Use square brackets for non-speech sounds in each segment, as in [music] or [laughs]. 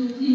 communauté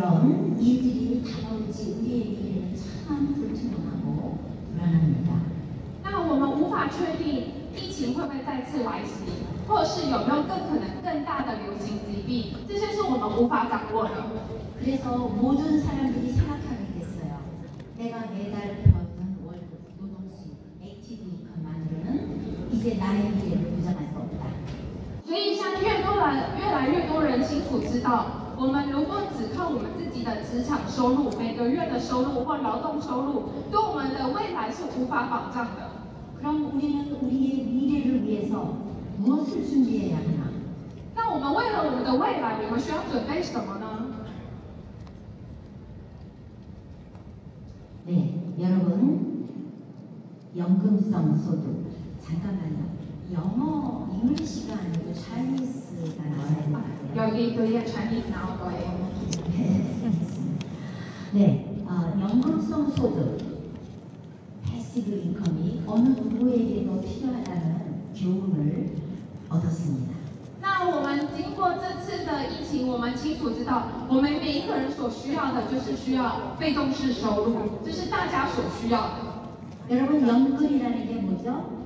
그런 일들이 다가올지 우리의 미래는 참 불투명하고 불안합니다. 那我们无法确定疫情会不会再次来袭，或是有没有更可能更大的流行疾病，这些是我们无法掌握的。 그래서 모든 사람들이 생각하게 됐어요. 내가 매달 벌던 월급, 노동수입, 액티브 인컴만으로는 이제 나의 미래를 보장할 수 없다. 所以，像越多人越来越多人清楚知道， 我们如果只靠我们自己的职场收入、每个月的收入或劳动收入，对我们的未来是无法保障的。 그럼 우리는 우리의 미래를 위해서 무엇을 준비해야 하나? 那我们为了我们的未来，我们需要准备什么呢？ 네, 여러분 연금성 소득 잠깐만요. 영어 잉글리시가 아니고 차이니스 가 나와야 되는데요. 有一个业产品拿过来。 네, 아, 연금성 소득 패시브 인컴이 어느 누구에게도 필요하다는 교훈을 얻었습니다. 那我们经过这次的疫情，我们清楚知道，我们每一个人所需要的就是需要被动式收入，这是大家所需要的。 여러분 연금이라는 게 뭐죠?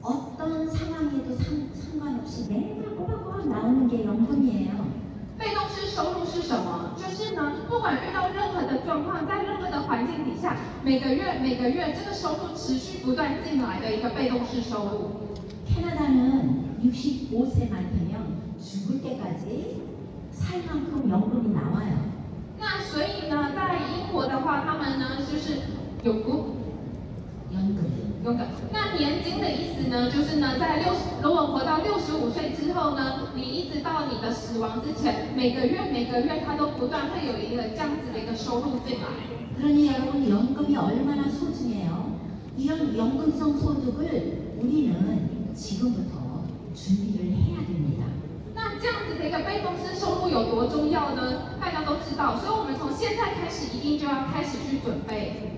어떤 상황에도 상, 상관없이 매달 꼬박 꼬박 나오는 게 연금이에요. 被动式收入是什么？就是呢，不管遇到任何的状况，在任何的环境底下，每个月每个月这个收入持续不断进来的一个被动式收入。 캐나다는 65세만 되면 죽을 때까지 살 만큼 연금이 나와요. 那所以呢，在英国的话，他们呢就是有 股 연금. 有个那年金的意思呢，就是呢，在六十如果活到六十五岁之后呢，你一直到你的死亡之前，每个月每个月它都不断会有一个这样子的一个收入进来。 그러니 여러분 연금이 얼마나 소중해요? 이런 연금성 소득을 우리는 지금부터 준비를 해야 됩니다. 那这样子的一个被动式收入有多重要呢？大家都知道，所以我们从现在开始一定就要开始去准备。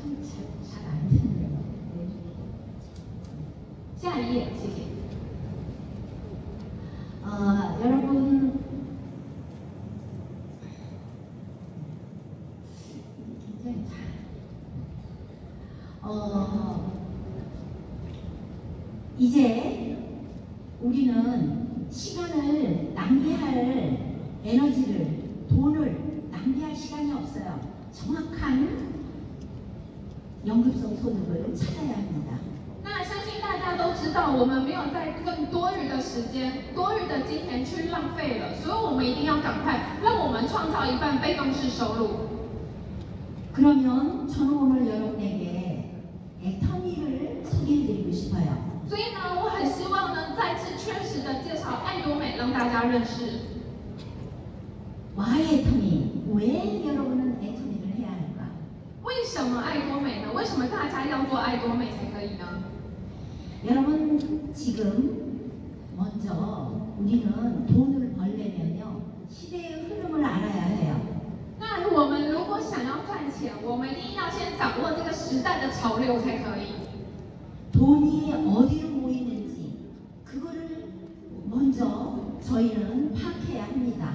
참잘안 듣네요. 下一页，谢谢。 어, 여러분 굉장히 잘 어, 이제 우리는 시간을 낭비할 에너지를 돈을 낭비할 시간이 없어요. 정확한 연금성 소득을 찾아야 합니다. 那相信大家都知道，我们没有在更多余的时间、多余的金钱去浪费了，所以我们一定要赶快让我们创造一份被动式收入。 그러면 저는 오늘 여러분에게 애터미를 소개해드리고 싶어요. 所以呢，我很希望呢，再次确实的介绍爱多美，让大家认识。 Why 애터미? 왜 여러분은 애터미를 해야 할까? 为什么爱多美呢？为什么大家要做爱多美才可以呢？ 여러분 지금 먼저 우리는 돈을 벌려면요 시대의 흐름을 알아야 해요. 那我们如果想要赚钱，我们一定要先掌握这个时代的潮流才可以。 돈이 어디로 모이는지 그거를 먼저 저희는 파악해야 합니다.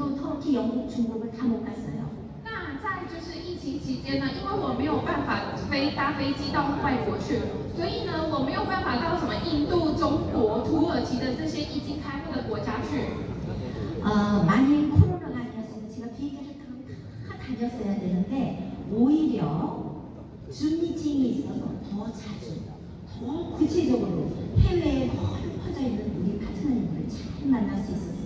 인도, 터키, 영국, 중국을 다 못 갔어요. 那在就是疫情期间呢，因为我没有办法飞搭飞机到外国去，所以呢，我没有办法到什么印度、中国、土耳其的这些已经开放的国家去。 어, 만일 코로나가 아니었으면 제가 비행기를 타고 다 다녔어야 되는데 오히려 줌 미팅이 있어서 더 자주, 더 구체적으로 해외에 멀리 퍼져 있는 우리 파트너님들을 잘 만날 수 있었습니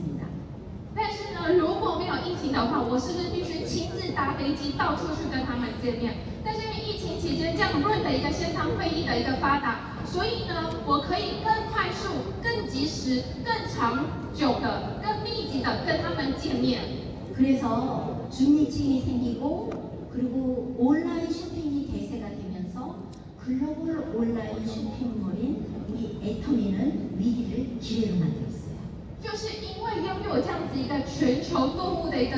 情的话，我是不是必须亲自搭飞机到处去跟他们见面？但是因为疫情期间这样 Zoom 的一个线上会议的一个发达，所以呢，我可以更快速、更及时、更长久的、更密集的跟他们见面。 그래서 줌 미팅이 생기고 그리고 온라인 쇼핑이 대세가 되면서 글로벌 온라인 쇼핑몰인 우리 애터미는 위기를 기회로 만들었어요. 就是因为拥有这样子一个全球购物的一个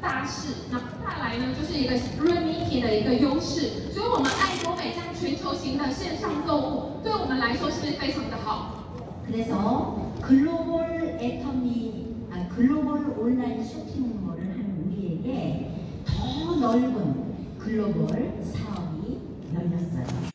大势，然后再来呢，就是一个 Remedy 的一个优势，所以我们爱多美这样全球型的线上购物，对我们来说是不是非常的好？ 그래서 글로벌 애터미, 아, 글로벌 온라인 쇼핑몰을 하는 우리에게 더 넓은 글로벌 사업이 열렸어요.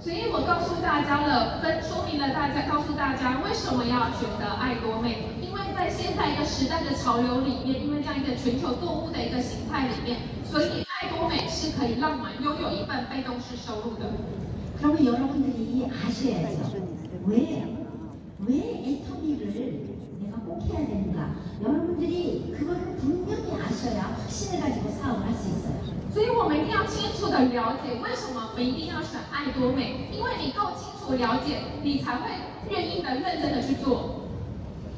所以我告诉大家了，分说明了大家，告诉大家为什么要选择爱多美，因为在现在一个时代的潮流里面，因为这样一个全球购物的一个形态里面，所以爱多美是可以让我们拥有一份被动式收入的。 그러면 여러분들이 아셔야죠. 왜, 왜 애터미를 내가 꼭 해야 되는가? 여러분들이 그거를 분명히 아셔야 확신을 가지고 사업을 할 수 있어요. 所以我们一定要清楚的了解为什么我们一定要选爱多美，因为你够清楚了解，你才会愿意的、认真的去做。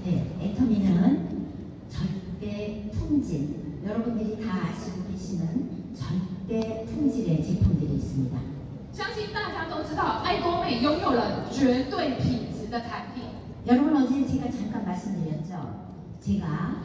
네, 애터미는 절대 품질, 여러분들이 다 아시고 계시는 절대 품질의 제품들이 있습니다. 相信大家都知道，爱多美拥有了绝对品质的产品。 여러분 어제 제가 잠깐 말씀드렸죠. 제가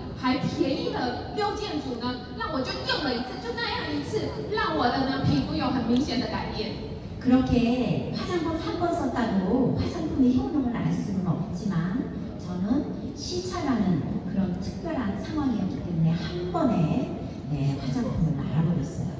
还便宜的六件组呢，那我就用了一次，就那样一次，让我的呢皮肤有很明显的改变。 그렇게 화장품 한 번 썼다고 화장품의 효능을 알 수는 없지만 저는 시차라는 그런 특별한 상황이었기 때문에 한 번에 네, 화장품을 알아버렸어요.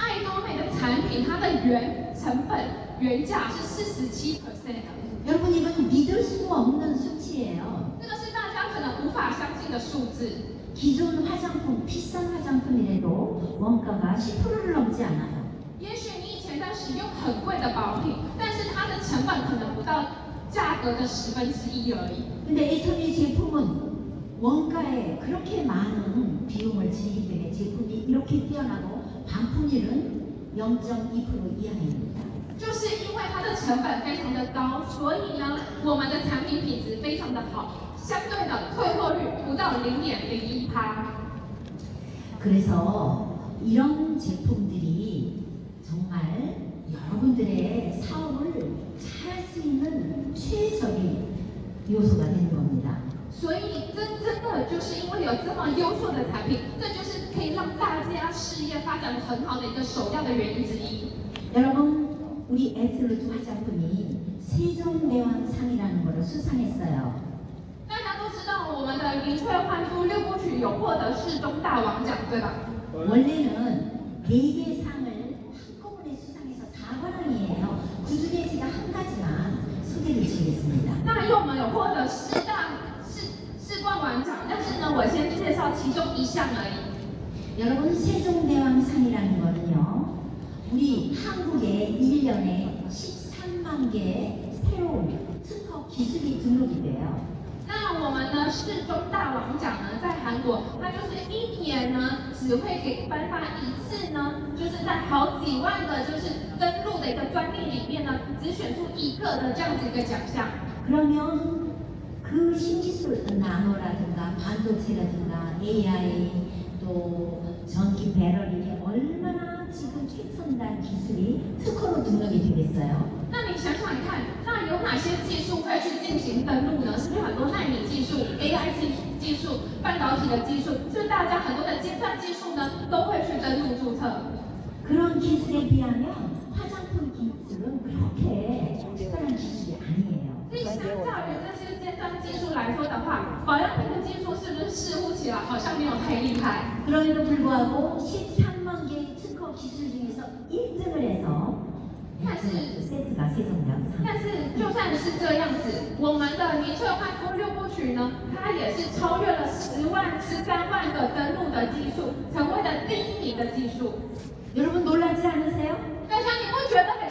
爱多美的产品，它的原成本原价是四十七 percent 的， 여러분 이건 믿을 수 없는 수치예요. 这个是大家可能无法相信的数字。 기존 화장품, 비싼 화장품이라도 원가가 10%를 넘지 않아요. 也许你以前在使用很贵的保养品，但是它的成本可能不到价格的十分之一而已。 근데 애터미 제품은 원가에 그렇게 많은 비용을 지르기 때문에 제품이 이렇게 뛰어나고 반품률은 0.2% 이하입니다. 就是因为它的成本非常的高，所以呢，我们的产品品质非常的好，相对的退货率不到零点零一趴。 그래서 이런 제품들이 정말 여러분들의 사업을 잘할 수 있는 최적의 요소가 되는 겁니다. 所以真真的就是因为有这么优秀的产品，这就是可以让大家事业发展的很好的一个首要的原因之一。 여러분, 우리 에슬루트 화장품이 세종대왕상이라는 것을 수상했어요. 大家都知道，我们的林翠焕珠六部曲有获得世宗大王奖，对吧？ 원래는 4개 상을 한꺼번에 수상해서 4관왕이에요. 그 중에 제가 한 가지만 소개를 드리겠습니다. 那因为我们有获得世大世 世冠王奖，但是呢，我先介绍其中一项而已。 여러분 세종대왕상이라는 거는요. 우리 한국에 1년에 13만 개의 새로운 특허 기술이 등록이 돼요. 那我们呢，世宗大王奖呢，在韩国，它就是一年呢只会给颁发一次呢，就是在好几万个就是登录的一个专利里面呢，只选出一个的这样子一个奖项。 그러면 그 신기술 나노라든가 반도체라든가 AI 또 전기 배럴이 얼마나 지금 최첨단 기술이 특허로 등록이 되겠어요? 那你想想看，那有哪些技术会去进行登录呢？是不是很多纳米技术、AI 技 技术、半导体的技术，是大家很多的尖端技术呢都会去登录注册。 그런 기술에 비하면 화장품 기술은 그렇게 특별한 기술이 아니에요. 所以相较于这些尖 端技术来说的话，保养品的技术是不是似乎起来好像没有太厉害？ 그럼에도 불구하고 13만 개의 특허 기술 중에서 1등을 해서 但是 세트가 세종장 但是就算是这样子，我们的年翠焕肤六部曲呢，它也是超越了十万、十三万个登录的技术，成为了第一名的技术。 여러분 놀라지 않으세요? 大家你不觉得很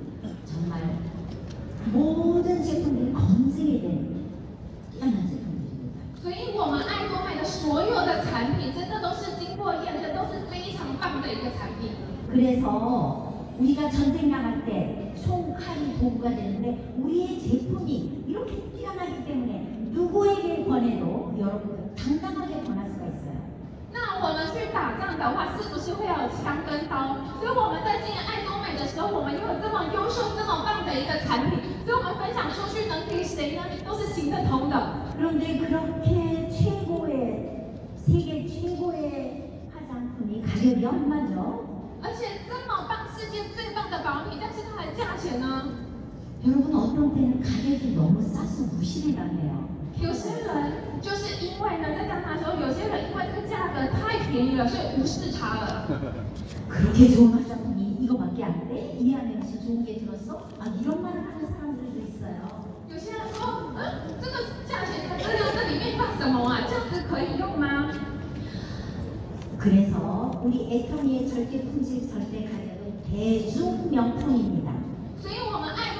정말 모든 제품들이 검증이 된 뛰어난 제품들입니다. 所以我们爱多美的所有的产品，真的都是经过验证，都是非常棒的一个产品。 그래서 우리가 전쟁 나갈 때 총칼이 도구가 되는데 우리의 제품이 이렇게 뛰어나기 때문에 누구에게 권해도 여러분들 去打仗的话，是不是会有枪跟刀？所以我们在经营爱多美的时候，我们又有这么优秀、这么棒的一个产品，所以我们分享出去能给谁呢？都是行得通的。 그런데 그렇게 최고의 세계 최고의 화장품이 가격이 얼마죠? 而且这么棒，世界最棒的保养品，但是它的价钱呢？ 여러분 어떤 때는 가격이 너무 싸서 무시를 당해요. 有些人就是因为呢，在讲它的时候，有些人因为这个价格太便宜了，所以无视它了。 [laughs] 그렇게 좋은 화장품이 이거밖에 안 돼? 이 안에 무슨 좋은 게 들었어? 아 이런 말을 하는 사람들도 있어요. 有些人说，嗯，这个价钱才这样，这里面放什么啊？这样子可以用吗？ 그래서 우리 애터미의 절대 품질 절대 가격은 대중 명품입니다. 所以我们爱多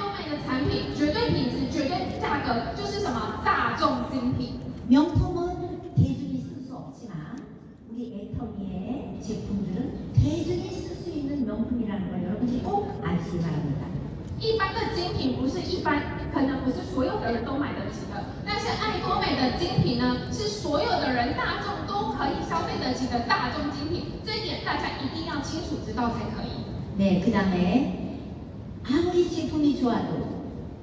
美的 产品，绝对品质、绝对价格，就是什么大众精品。 명품은 대중이 쓸 수 없지만 우리 애터미의 제품들은 대중이 쓸 수 있는 명품이라는 걸 여러분들이 꼭 아시기 바랍니다. 一般的精品不是一般，可能不是所有的人都买得起的。但是爱多美的精品呢，是所有的人大众都可以消费得起的大众精品，这一点大家一定要清楚知道才可以。 네, 그 다음에 아무리 제품이 좋아도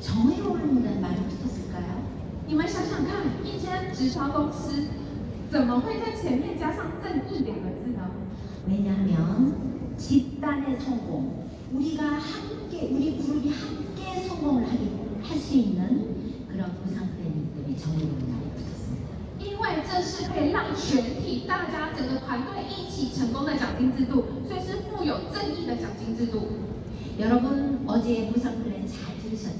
정회원이라는 말이 붙었을까요? 你们想想看，一间直销公司怎么会在前面加上正义两个字呢？ 왜냐하면 집단의 성공, 우리가 함께 우리 그룹이 함께 성공을 할 수 있는 그런 보상 플랜이기 때문에 정회원이 말이 붙었습니다. 因为这是可以让全体大家整个团队一起成功的奖金制度，所以是富有正义的奖金制度。 여러분 어제 보상 플랜 잘 들으셨잖아요. 그죠?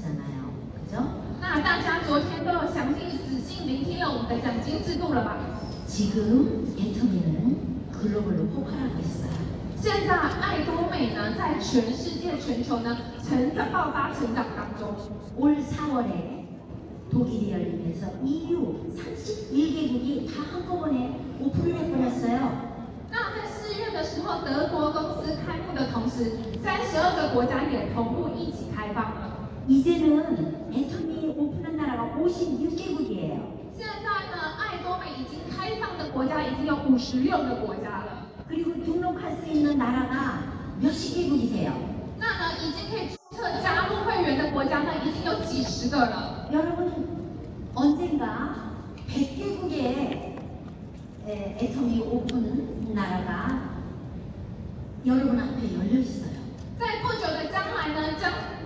那大家昨天都有详细仔细聆听了我们的奖金制度了吧？ 지금 애터미는 글로벌로 폭발하고 있어요. 现在爱多美呢，在全世界、全球呢，成长爆发成长当中。 올 4월에 독일이 열리면서 EU 31개국이 다 한꺼번에 오픈을 해버렸어요. 那在四月的时候，德国公司开幕的同时，三十二个国家也同步一起开放了。 이제는 애터미 오픈한 나라가 56개국이에요. 现在呢，爱多美已经开放的国家已经有五十六个国家了。 그리고 등록할 수 있는 나라가 몇십 개국이 돼요. 那呢，已经可以注册加入会员的国家呢，已经有几十个了。 여러분 언젠가 100개국의 애터미 오픈 나라가 여러분 앞에 열려 있어요. 在不久的将来呢，将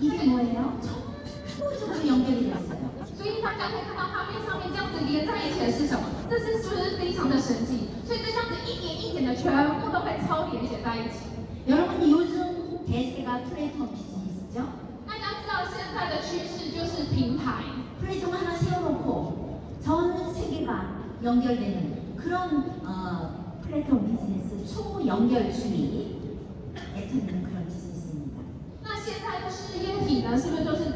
이게 뭐예요? 전부적으로 연결이 됐어요. 所以大家可以看到画面上面这样子连在一起的是什么？这是是不是非常的神奇？所以这样子一点一点的全部都会超连接在一起。 여러분 요즘 대세가 플랫폼 비즈니스죠? 大家知道现在的趋势就是平台， 플랫폼 하나 세워놓고 전 세계가 연결되는 그런 어, 플랫폼 비즈니스 초연결주의 애터미는 그런 비즈니스입니다. 那现在的事业体呢，是不是就是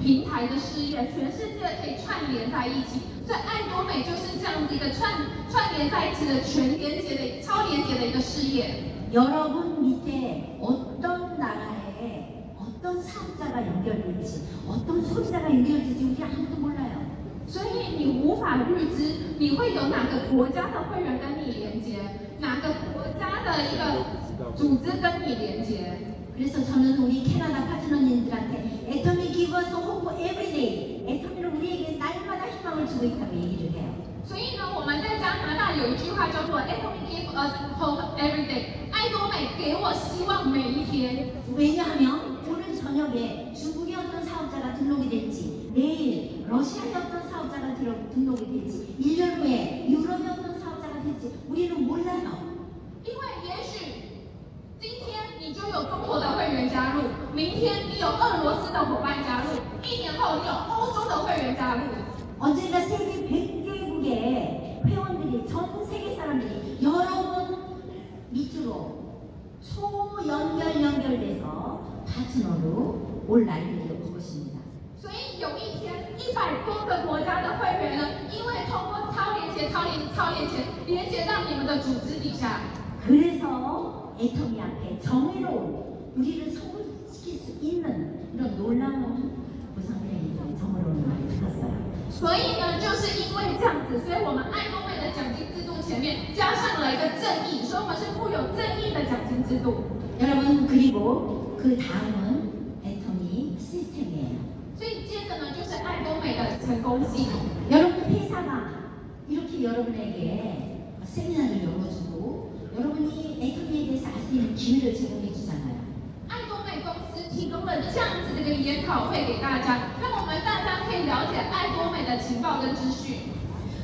平台的事业？全世界可以串联在一起，所以爱多美就是这样子一个串串联在一起的全连接的超连接的一个事业。 여러분 밑에 어떤 나라에 어떤 사업자가 연결될지 어떤 소비자가 연결될지 우리 아무도 몰라요. 所以你无法预知你会有哪个国家的会员跟你连接，哪个国家的一个组织跟你连接。 그래서 저는 우리 캐나다 파트너님들한테 애터미 기브어서 호프 에브리데이 애터미는 우리에게 날마다 희망을 주고 있다고 얘기를 해요. 所以呢，我们在加拿大有一句话叫做 "Every give us hope every day"，爱多美给我希望每一天。 왜냐하면 오늘 저녁에 중국의 어떤 사업자가 등록이 될지 내일 러시아의 어떤 사업자가 들어, 등록이 될지 1년 후에 유럽의 어떤 사업자가 될지 우리는 몰라요. 因为也许 今天你就有中国的会员加入，明天你有俄罗斯的伙伴加入，一年后你有欧洲的会员加入。 언젠가 세계 100개국의 회원들이 전 세계 사람들이 여러분 밑으로 초연결 연결돼서 파트너로 올 날이 올 것입니다. 所以有一天，一百多个国家的会员呢，因为通过超连接、超连、超连接，连接到你们的组织底下， 그래서 애터미 앞에 정의로운 우리를 성공시킬 수 있는 이런 놀라운 보상회의를 정의로운 말을 들었어요. 所以呢，就是因为这样子，所以我们爱多美的奖金制度前面加上了一个正义，所以我们是富有正义的奖金制度。 여러분 그리고 그 다음은 애터미 시스템이에요. 所以接着呢，就是爱多美的成功系统。 여러분 회사가 이렇게 여러분에게 세미나를 열어주고 여러분이 애터미에 대해서 알 수 있는 기회를 제공해 주잖아요. 爱多美公司提供了这样子的一个研讨会给大家，让我们大家可以了解爱多美的情报跟资訊。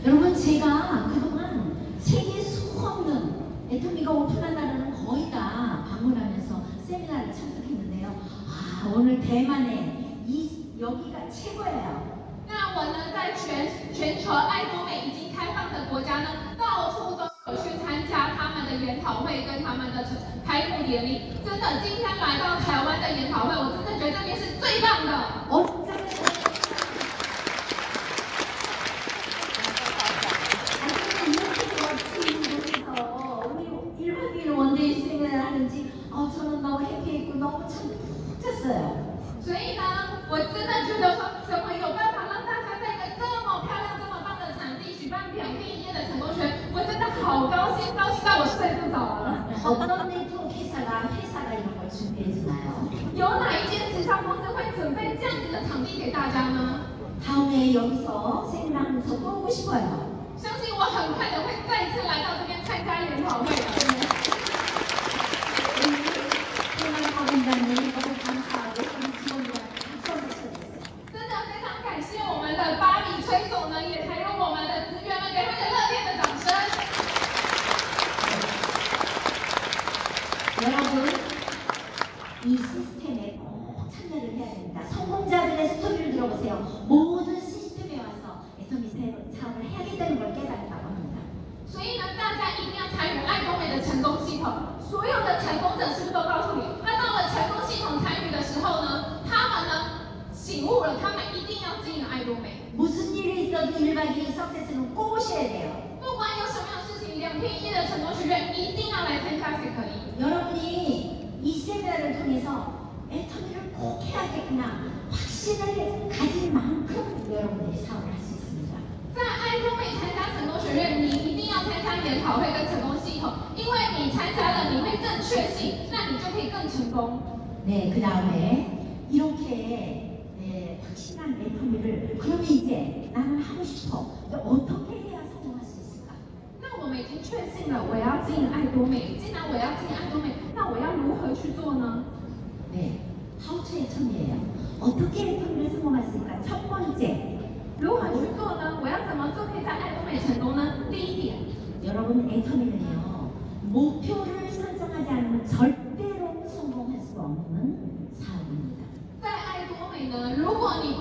여러분 제가 그동안 세계 수없는 애터미가 오픈한 나라는 거의 다 방문하면서 세미나를 참석했는데요. 아 오늘 대만에 이 여기가 최고예요. 那我呢，在全全球爱多美已经开放的国家呢，到处都有去参加他们的 研讨会跟他们的开幕典礼。真的，今天来到台湾的研讨会，我真的觉得这边是最棒的。 如果你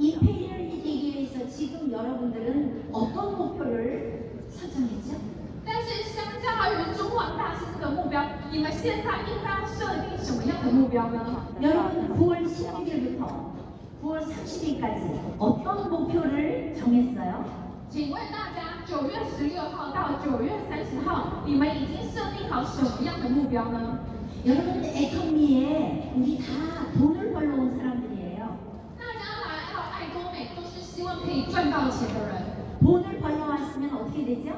임페리얼 이기기 위해서 지금 여러분들은 어떤 목표를 설정했죠? 但是相较于中王大师这个目标，你们现在应该设定什么样的目标呢？ 여러분 9월 16일부터 9월 30일까지 어떤 목표를 정했어요? 请问大家，九月十六号到九月三十号，你们已经设定好什么样的目标呢？ 여러분 애터미에 우리 다 돈을 벌러 온 사람 都是希望可以赚到钱的人， 돈을 벌러 왔으면 어떻게 되죠?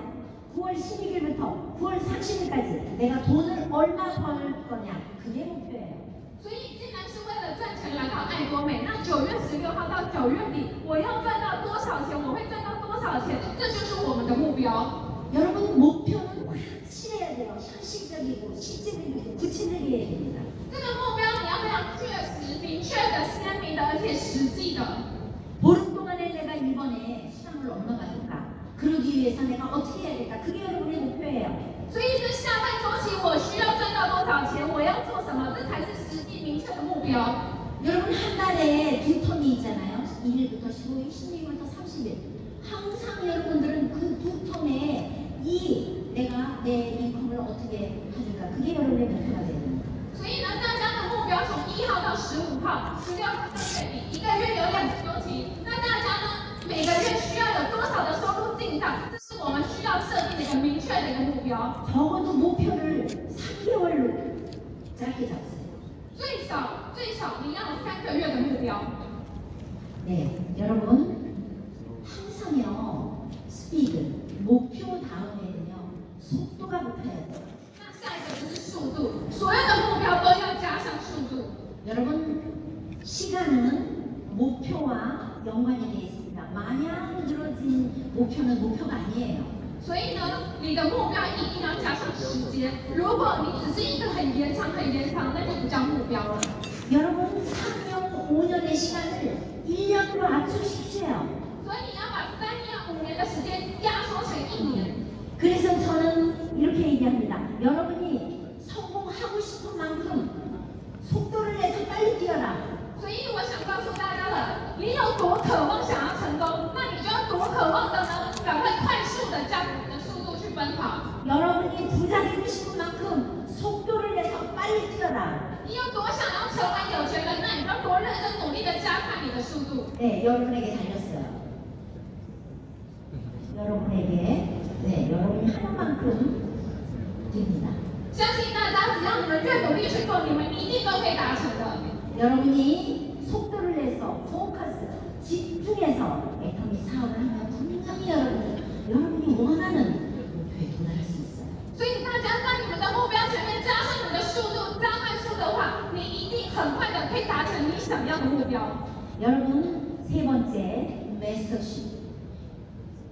9월 12일부터 9월 30일까지 내가 돈을 얼마 벌 거냐 그게 목표예요. 所以既然是为了赚钱来到爱多美，那九月十六号到九月底，我要赚到多少钱？我会赚到多少钱？这就是我们的目标。 여러분 목표는 확실해야 돼요. 현실적이고 실제적이고 구체적이어야 됩니다. 这个目标你要非常确实、明确的、鲜明的，而且实际的。 보름 동안에 내가 이번에 수당을 얼마가 줄까? 그러기 위해서 내가 어떻게 해야 될까? 그게 여러분의 목표예요. 所以这下半周期我需要赚到多少钱？我要做什么？这才是实际明确的目标。 여러분 한 달에 두 텀이 있잖아요. 1일부터 15일, 16일부터 30일. 항상 여러분들은 그 두 텀에 이 내가 내 인컴을 어떻게 가질까? 그게 여러분의 목표가 돼야 됩니다. 所以呢，大家的目标从一号到十五号，十六号到月底，一个月有两个周期。那大家呢， 每个月需要有多少的收入进账？这是我们需要设定的一个明确的一个目标。 적어도 목표를 3개월로 짧게 잡으세요. 最少最少你要有三个月的目标。 네, 여러분 항상요 스피드 목표 다음에는요 속도가 붙어야 돼요. 那下一个就是速度，所有的目标都要加上速度。 여러분 시간은 목표와 연관이 되어 있습니다. 마냥 늘어진 목표는 목표가 아니에요. 所以呢，你的目标一定要加上时间。如果你只是一个很延长、很延长，那就不叫目标了。 여러분 3년, 5년의 시간을 1년으로 압축시키세요. 所以你要把三年、五年的时间压缩成一年。 그래서 저는 이렇게 얘기합니다. 여러분이 성공하고 싶은 만큼 속도를 내서 빨리 뛰어라. 所以我想告诉大家了，你有多渴望想要成功，那你就要多渴望的呢，赶快快速的加快你的速度去奔跑。 여러분이 부자 되고 싶은 만큼 속도를 내서 빨리 뛰어라. 你有多想要成为有钱人，那你就要多认真努力的加快你的速度。 네, 여러분에게 달렸어요. 여러분에게, 네, 여러분이 하는 만큼 됩니다. 相信大家，只要你们越努力去做，你们一定都可以达成的。 여러분이 속도를 내서 포커스, 집중해서 애터미 사업을 하면 분명히 여러분, 여러분이 원하는 목표에 도달할 수 있어요. 所以大家在你们的目标前面加上你的速度，加快速的话，你一定很快的可以达成你想要的目标。 여러분, 세 번째, 메스터십.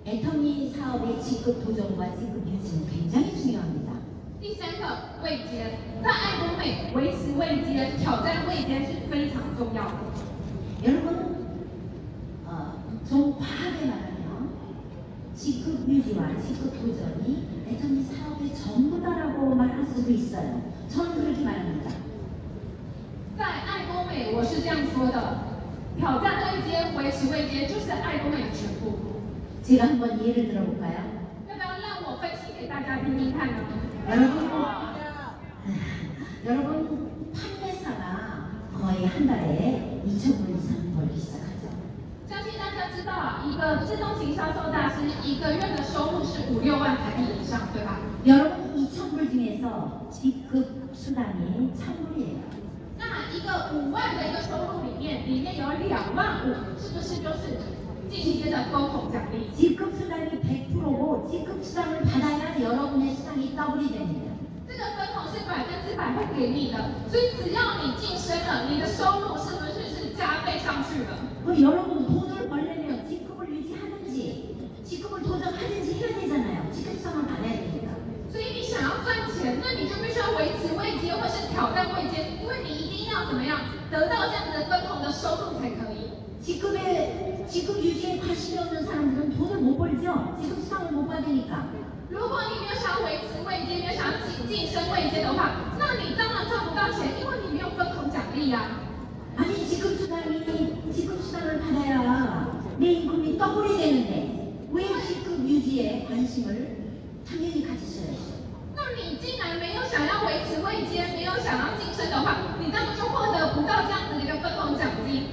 애터미 사업의 직급 도전과 직급 유지는 굉장히 중요합니다. 第三个位阶，在爱多美维持位阶、挑战位阶是非常重要的。 여러분, 어, 좀 과하게 말하면 직급 유지와 직급 도전이 애터미 사업의 전부다라고 말할 수도 있어요. 저는 그렇게 말합니다. 在爱 多美，我是这样说的：挑战位阶、维持位阶，就是爱多美的全部。 제가 한번 예를 들어볼까요? 要不要让我分析给大家听听看呢？ 여러분, 여러분 판매사가 거의 한 달에 2,000불 이상 벌기 시작하죠. 相信大家知道，一个自动型销售大师一个月的收入是五六万台币以上，对吧？ 여러분 2,000불 중에서 직급 수당이 1,000불이에요. 那一个五万的一个收入里面，里面有两万五，是不是就是 近期间的分红奖励？ 직급 수당이 100%고 직급 수당을 받아야 여러분의 수당이 더블이 됩니다. 这个分红是百分之百会给你的，所以只要你晋升了，你的收入是不是是加倍上去了？ 그럼 여러분 돈을 벌려면 직급을 유지하든지 직급을 도전하든지 해야 되잖아요. 직급 수당을 받아야 되니까. 所以你想要赚钱，那你就必须要维持位阶或是挑战位阶，因为你一定要怎么样得到这样子的分红的收入才可以。 직급에 직급 유지에 관심이 없는 사람들은 돈을 못 벌죠. 직급 수당을 못 받으니까. 如果你没有想要维持位阶，没有想要晋晋升位阶的话，那你当然赚不到钱，因为你没有分红奖励呀、 아니 직급 수당이 직급 수당을 받아야 내 임금이 더블이 되는데 왜 직급 유지에 관심을 당연히 가지셔야죠. 那你既然没有想要维持位阶，没有想要晋升的话，你当然就获得不到这样子的一个分红奖金。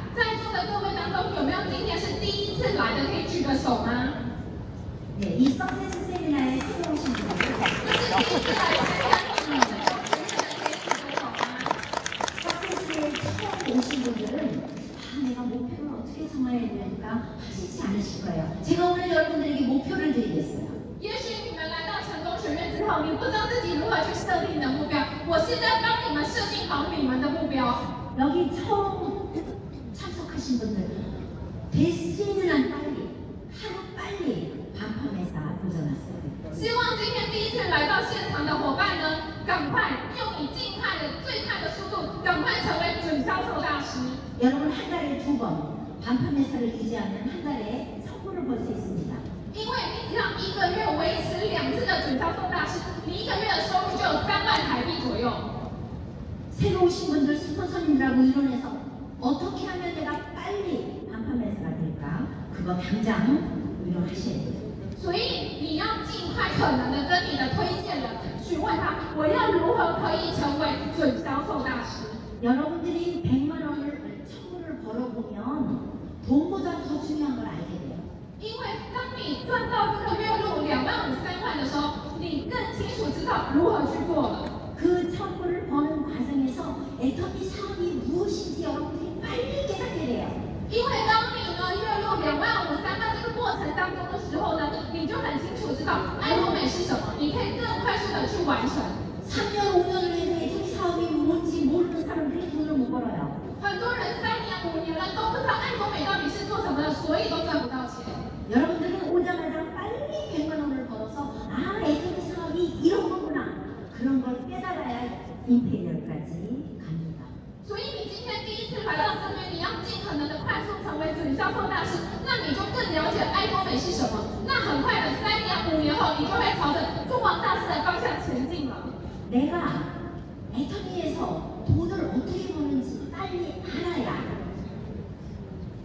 在座的各位当中有没有今天是第一次来的？可以举个手吗？ 네, 이 석세스 세미나에 새로 오신 분들 这是第一次来参加我们的公司的，可以举个手吗？ 석세스에 처음 오신 분들은 아 내가 목표를 어떻게 정해야 되니까 하시지 않으실 거예요. 제가 오늘 여러분들에게 목표를 드리겠어요. 也许你们来到成功学院之后，你不知道自己如何去设定你的目标。我现在帮你们设定好你们的目标。 여기 처음 참석하신 분들 될 수 있는 한 빨리 하루 빨리 반판회사 도전하세요. 希望今天第一次来到现场的伙伴呢，赶快用你尽快的、最快的速度，赶快成为准销售大师。 여러분 한 달에 두 번 반판회사를 유지하면 한 달에 성공을 볼 수 있습니다. 因为你只要一个月维持两次的准销售大师，你一个月的收入就有三万台币左右。 새로 오신 분들 스폰서님들하고 의논해서 어떻게 하면 내가 빨리 반판회사가 될까? 그거 당장 의논하셔야 돼요. 所以你要尽快可能的跟你的推荐人询问他，我要如何可以成为准销售大师？ 여러분들이 100만 원을 천불을 벌어보면 돈보다 더 중요한 걸 알게 돼요. 因为当你赚到这个月入两万五、三万的时候，你更清楚知道如何去做了。 그 천불을 버는 과정에서 애터미 사업이 무엇인지 여러분들이 빨리 깨닫게 돼요. 因为当你呢月入两万五、三万这个过程当中的时候呢，你就很清楚知道爱多美是什么，你可以更快速的去完成。 3년, 5년을 해도 애터미 사업이 뭔지 모르는 사람들이 돈을 못 벌어요. 很多人三年、五年了都不知道爱多美到底是做什么的，所以都赚不到钱。 여러분들은 오자마자 빨리 100만 원을 벌어서 아 애터미 사업이 이런 거구나 그런 걸 깨달아야 임페리얼까지 갑니다. 所以你今天第一次来到这边，你要尽可能的快速成为准销售大师，那你就更了解爱多美是什么。那很快的三年、五年后，你就会朝着中王大师的方向前进了。 내가 애터미에서 돈을 어떻게 버는지 빨리 알아야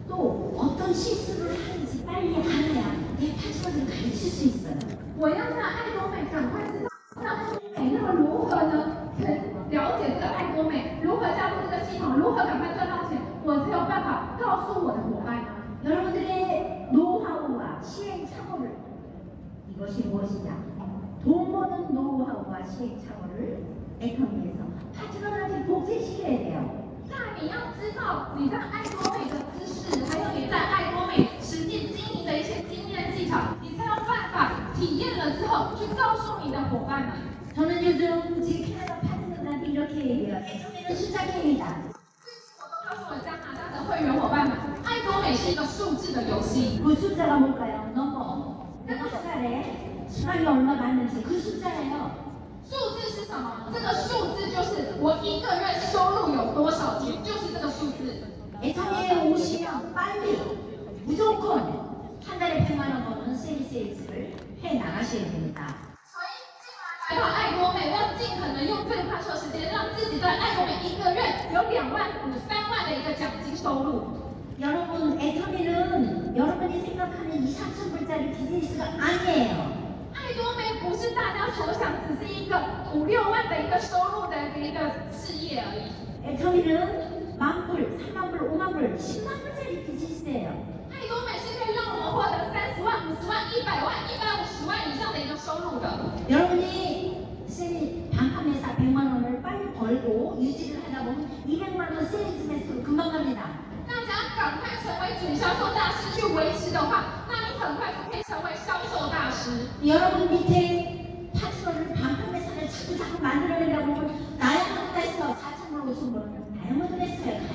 또 어떤 실수를 하는지 빨리 알아야 내 파트너를 가르칠 수 있어요. 我要让爱多美赶快知道让爱多美 那么如何呢？可了解这个爱多美，如何加入这个系统，如何赶快赚到钱，我才有办法告诉我的伙伴呢。 여러분들의 노하우와 시행착오를 이것이 무엇이냐? 돈 버는 노하우와 시행착오를 애터미에서 파트너한테 복제시켜야 돼요. 那你要知道你在爱多美的知识，还有你在爱多美实际经营的一些经验技巧， 你才有办法体验了之后去告诉你的伙伴们。 저는 요즘 제 캐나다 파트너들한테 이렇게 얘기해요. 애터미는 수작행위다. 我都告诉我加拿 爱多美是一个数字的游戏， 그 숫자가 뭘까요? 넘버. 내가 숫자래. 수량이 얼마 받는지 그 숫자예요. 数字是什么？这个数字就是我一个月收入有多少钱，就是这个数字。 애터미에 오시면 빨리 무조건 한 달에 100만 원 버는 세리세일즈를 해 나가셔야 됩니다. 所以进来来到爱多美，要尽可能用最快速的时间，让自己在爱多美一个月有两万五、三万的一个奖金收入。 여러분 애터미는 여러분이 생각하는 2, 3천 불짜리 비즈니스가 아니에요. 爱多美不是大家所想，只是一个五六万的一个收入的一个事业而已。 애터미는 만 불, 3만 불, 5만 불, 10만 불짜리 비즈니스예요. 爱多美是 可以让我们获得三十万、五十万、一百万、一百五十万以上的一个收入的。 여러분이 세리 반판매사 100만 원을 빨리 벌고 유지를 하다 보면 200만 원 세일즈 매수로 금방 갑니다. 大家赶快成为准销售大师去维持的话，那你很快就可以成为销售大师。 여러분 밑에 파트너를 반판매사를 자꾸 자꾸 만들어내다 보면 다이아몬드 레스터 4천 불, 5천 불 다이아몬드 레스터에 가요.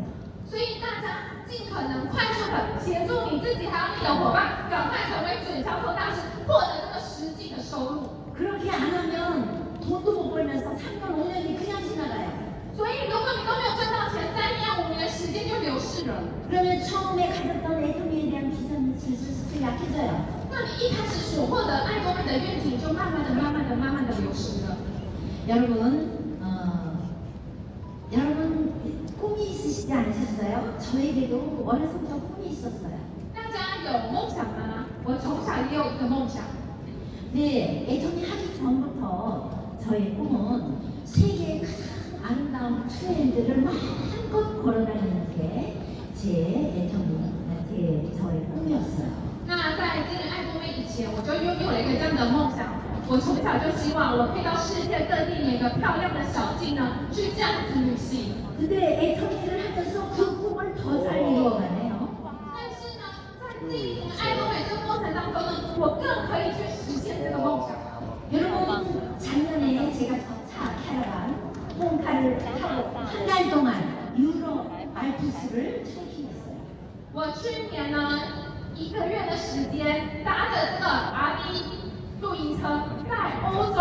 所以大家尽可能快速的协助你自己还有你的伙伴，赶快成为准销售大师，获得这个实际的收入。 그렇게 안 하면 돈도 못 벌면서 3년 5년이 그냥 지나가요. 所以如果你都没有赚到钱，三年五年时间就流逝了。 그러면 처음에 가졌던 애터미에 대한 비전이 슬슬슬 약해져요. 那你一开始所获得爱多美的愿景，就慢慢的、慢慢的、慢慢的流失了。 여러분, 꿈이 있으시지 않으셨어요? 저에게도 어려서부터 꿈이 있었어요. 大家有梦想吗？我从小也有一个梦想。 네, 애터미 하기 전부터 저의 꿈은 세계의 가장 아름다운 트렌드를 마음껏 걸어다니는 게 제 애터미, 제 저의 꿈이었어요. 那在进入爱多美以前，我就拥有了一个这样的梦想。 我从小就希望我可以到世界各地每个漂亮的小径呢，去这样子旅行。 근데 애터미를 하면서 그 꿈을 더 잘 이루어가네요. 但是呢，在经营爱多美这个过程当中呢，我更可以去实现这个梦想。 여러분, 작년에 제가 차 캐러반 홈카를 타고 한 달 동안 유럽 알프스를 트레킹했어요. 我去年呢，一个月的时间，搭着这个 RV 露营车，在欧洲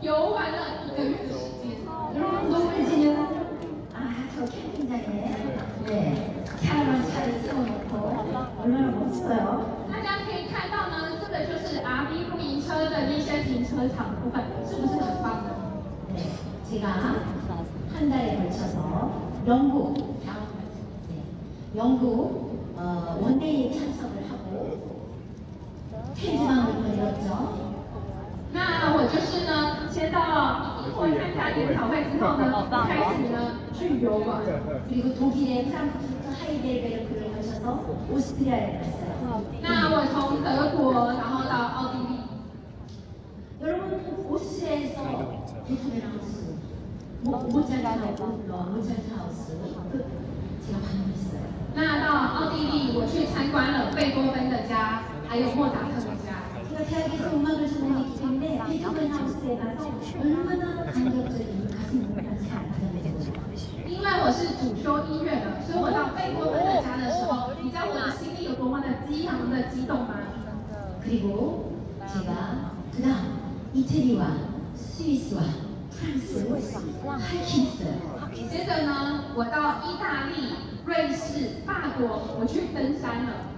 游玩了一个月的时间。 여러분 노을지는 아저 캠핑장에 네 캐러반 차를 세워놓고 얼마나 멋져요. 大家可以看到呢，这个就是 RV 露营车的那些停车场部分，是不是很棒呢？ 네, 제가 한 달에 걸쳐서 영국, 네, 영국 어, 원데이 참석을 하고 텐즈방을 걸렸죠. 那我就是呢，先到英国参加研讨会之后呢，开始呢去游玩。 그리고 독일의 프랑크푸르트 하이델베르크를 거쳐서 오스트리아에 갔어요. 那我从德国，然后到奥地利。 여러분 오스트리아에서 베토벤하우스, 모- 모차르트 모차르트하우스 그 제가 방문했어요. 那到奥地利，我去参观了贝多芬的家， 还有莫扎特的家。 제가 대학에서 음악을 전공했기 때문에 베토벤하우스에 가서 얼마나 감격적인 가슴 뭉클한 잘 받아들였어요. 因为我是主修音乐的，所以我到贝多芬的家的时候，你知道我的心里有多么的激昂的激动吗？ 그리고 제가 그다음 이태리와 스위스와 프랑스 하이킹했어요. 接着呢，我到意大利、瑞士、法国，我去登山了。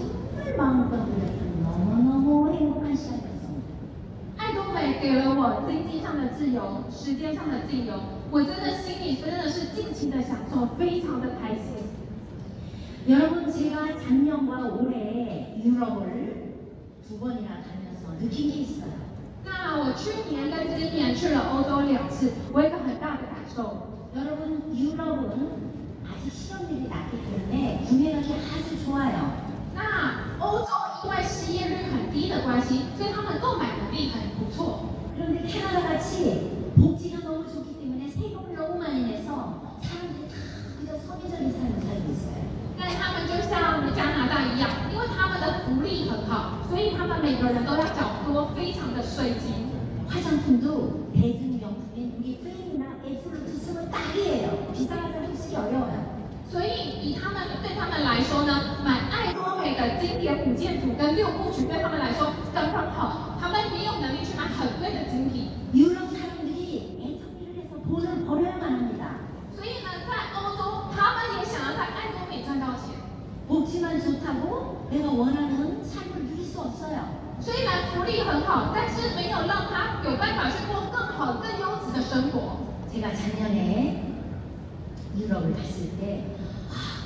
정말 마음껏 누렸던 너무너무 행복한 시간이었습니다. 爱多美给了我经济上的自由，时间上的自由，我真的心里真的是尽情的享受，非常的开心。 여러분, 제가 작년과 올해 유럽을 두 번이나 다녀서 느낀 게 있어요. 那我去年跟今年去了欧洲两次，我有一个很大的感受， 여러분, 유럽은 아직 실업률이 낮기 때문에 구매력이 아주 좋아요. 那欧洲因为失业率很低的关系，所以他们购买能力很不错。 그런데 캐나다 같이 복지가 너무 좋기 때문에 세금을 너무 많이 내서 사람들이 다 그저 서기적인 삶을 살고 있어요. 但他们就像加拿大一样，因为他们的福利很好，所以他们每个人都要缴多非常的税金。 화장품도 대중용품인 우리 페인이나 애플로트 쓰면 딱이에요. 비싼 화장품 쓰기 어려워요. 所以以他们对他们来说呢，买爱多美的经典五件组跟六部曲对他们来说刚刚好，他们没有能力去买很贵的精品。 유럽 사람들이 애터미를 해서 돈을 벌어야만 합니다. 所以呢，在欧洲，他们也想要在爱多美赚到钱。 복지만 좋다고 내가 원하는 삶을 누릴 수 없어요. 虽然福利很好，但是没有让他有办法去过更好、更优质的生活。 제가 작년에 유럽을 갔을 때 아,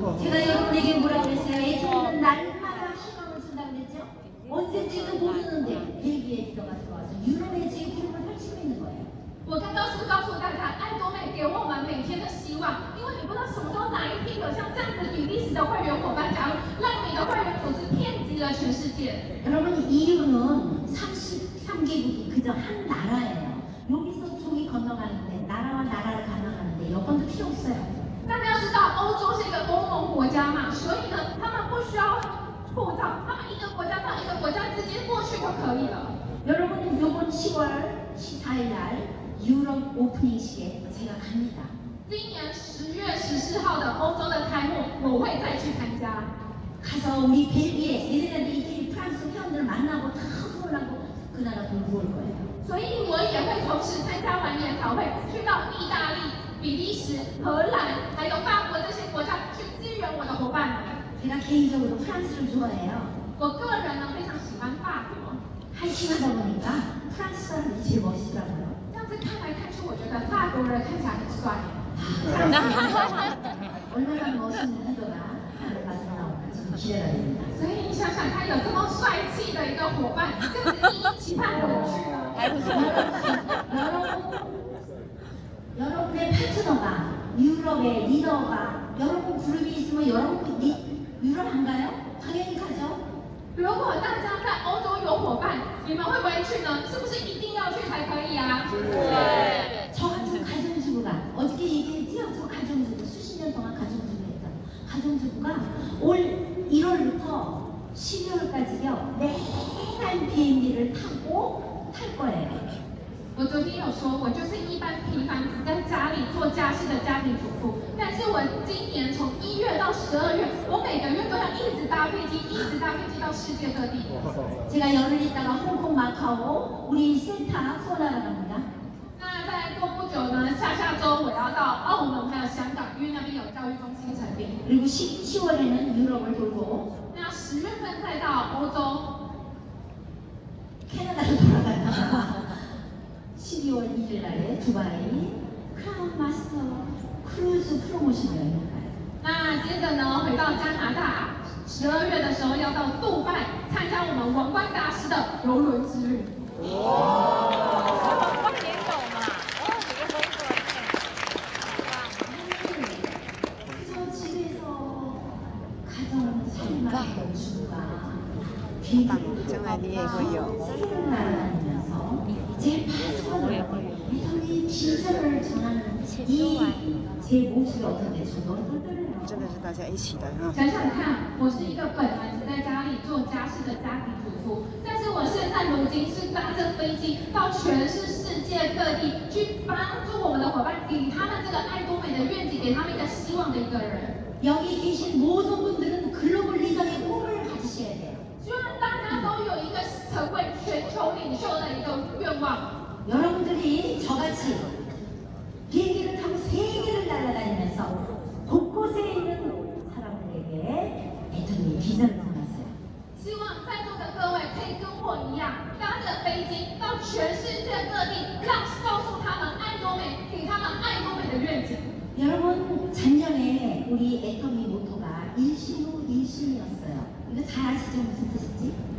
제가 여러분에게 뭐라고 그랬어요? 애터미는 날마다 희망을 준다고 그랬죠? 언제인지도 모르는데 벨기에 리더가 들어와서 유럽의 제구름을 펼치고 있는 거예요. 我刚刚是告诉大家，爱多美给我们每天的希望，因为你不知道什么时候哪一天有像这样子比利时的会员伙伴加入，让你的会员组织遍及了全世界。 여러분 EU는 33개국이 그저 한 나라예요. 여기서 저기 건너가는데 나라와 나라를 건너가는데 여권도 필요 없어요. 大家要知 道，欧洲是一个欧盟国家嘛，所以呢，他们不需要护照，他们一个国家到一个国家直接过去就可以了。 여러분 이번 10월 14일 날 유럽 오프닝식에 제가 갑니다. 今年十月十四号的欧洲的开幕，我会再去参加。 가서 우리 벨기에, 네덜란드, 이태리, 프랑스 회원들 만나고 다 후원하고 그 나라 돌고 올 거예요. 所以我也会同时参加完研讨会，去到意大利、 比利时、荷兰还有法国这些国家去支援我的伙伴们。 제가 개인적으로 프랑스를 좋아해요. 我个人呢非常喜欢法国， 하이킹하다 보니까 프랑스 사람들이 제일 멋있더라고요. 这样子看来看去，我觉得法国人看起来很帅。 [laughs] 얼마나 멋있는 리더가 하늘 가서 나올까 지금 기대가 됩니다. 所以你想想看，有这么帅气的一个伙伴，这样子一期盼回去了。 여러분, 여러분의 파트너가 유럽의 리더가 여러분 그룹이 있으면 여러분 리, 유럽 안 가요? 당연히 가죠. 如果大家在欧洲有伙伴，你们会不会去呢？是不是一定要去才可以啊？ 저 [laughs] 같은 가정주부가 어저께 얘기했죠? 저 가정주부 수십 년 동안 가정주부 했던 가정주부가 올 1월부터 12월까지요 매달 비행기를 타고 탈 거예요. 我昨天有说，我就是一般平凡只在家里做家事的家庭主妇，但是我今年从一月到十二月，我每个月都要一直搭飞机，一直搭飞机到世界各地。 [laughs] 제가 열흘 있다가 홍콩 마카오 우리 센터 후원하러 갑니다. 那再过不久呢，下下周我要到澳门还有香港，因为那边有教育中心成立。 그리고 10, 10월에는 유럽을 돌고 那十月份再到欧洲， 캐나다로 [laughs] 돌아갔다가 12 那接着呢，回到加拿大，十二月的时候要到杜拜参加我们王冠大师的游轮之旅。哇！王冠连走嘛？对吧？这个将来你也会有。真的是大家一起的哈。想想看，我是一个本来只在家里做家事的家庭主妇，但是我现在如今是搭着飞机到全是世界各地去帮助我们的伙伴，给他们这个爱多美的愿景，给他们一个希望的一个人。 여기 계신 모든 분들은 글로벌 리더의 꿈을 가지셔야 돼요. 希望大家都有一个成为全球领袖的一个愿望。 여러분들이 저같이 비행기를 타고 세계를 날아다니면서 곳곳에 있는 사람들에게 애터미 비전을 전하세요. 希望在座的各位可以跟我一样，搭着飞机到全世界各地，让告诉他们爱多美，给他们爱多美的愿景。 여러분 작년에 우리 애터미 모토가 일신후 일신이었어요. 이거 잘 아시죠? 무슨 뜻인지?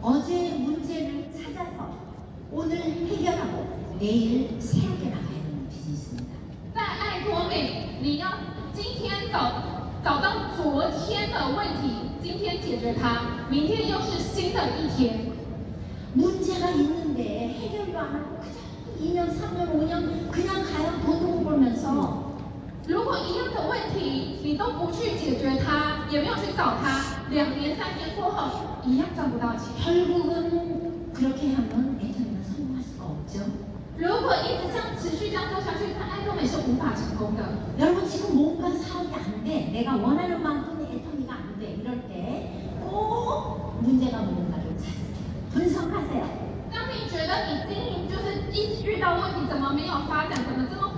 어제 문제를 찾아서 오늘 해결하고 내일 새롭게 나가야 되는 비즈니스입니다. 在爱多美，你要今天找找到昨天的问题，今天解决它，明天又是新的一天。 문제가 있는데 해결도 안 하고 그냥 2년, 3년, 5년 그냥 가요 돈도 못 벌면서 如果一样的问题你都不去解决它，也没有去找它， 两年三年过后一样赚不到钱。 결국은 그렇게 하면 애터미는 성공할 수가 없죠. 如果一直这样持续这样做下去，那爱多美是无法成功的。 여러분 지금 뭔가 사업이 안 돼. 내가 원하는 만큼 애터미가 안 돼. 이럴 때 꼭 문제가 뭔가를 찾으세요. 분석하세요. 当你觉得你经营就是一直遇到问题，怎么没有发展，怎么这么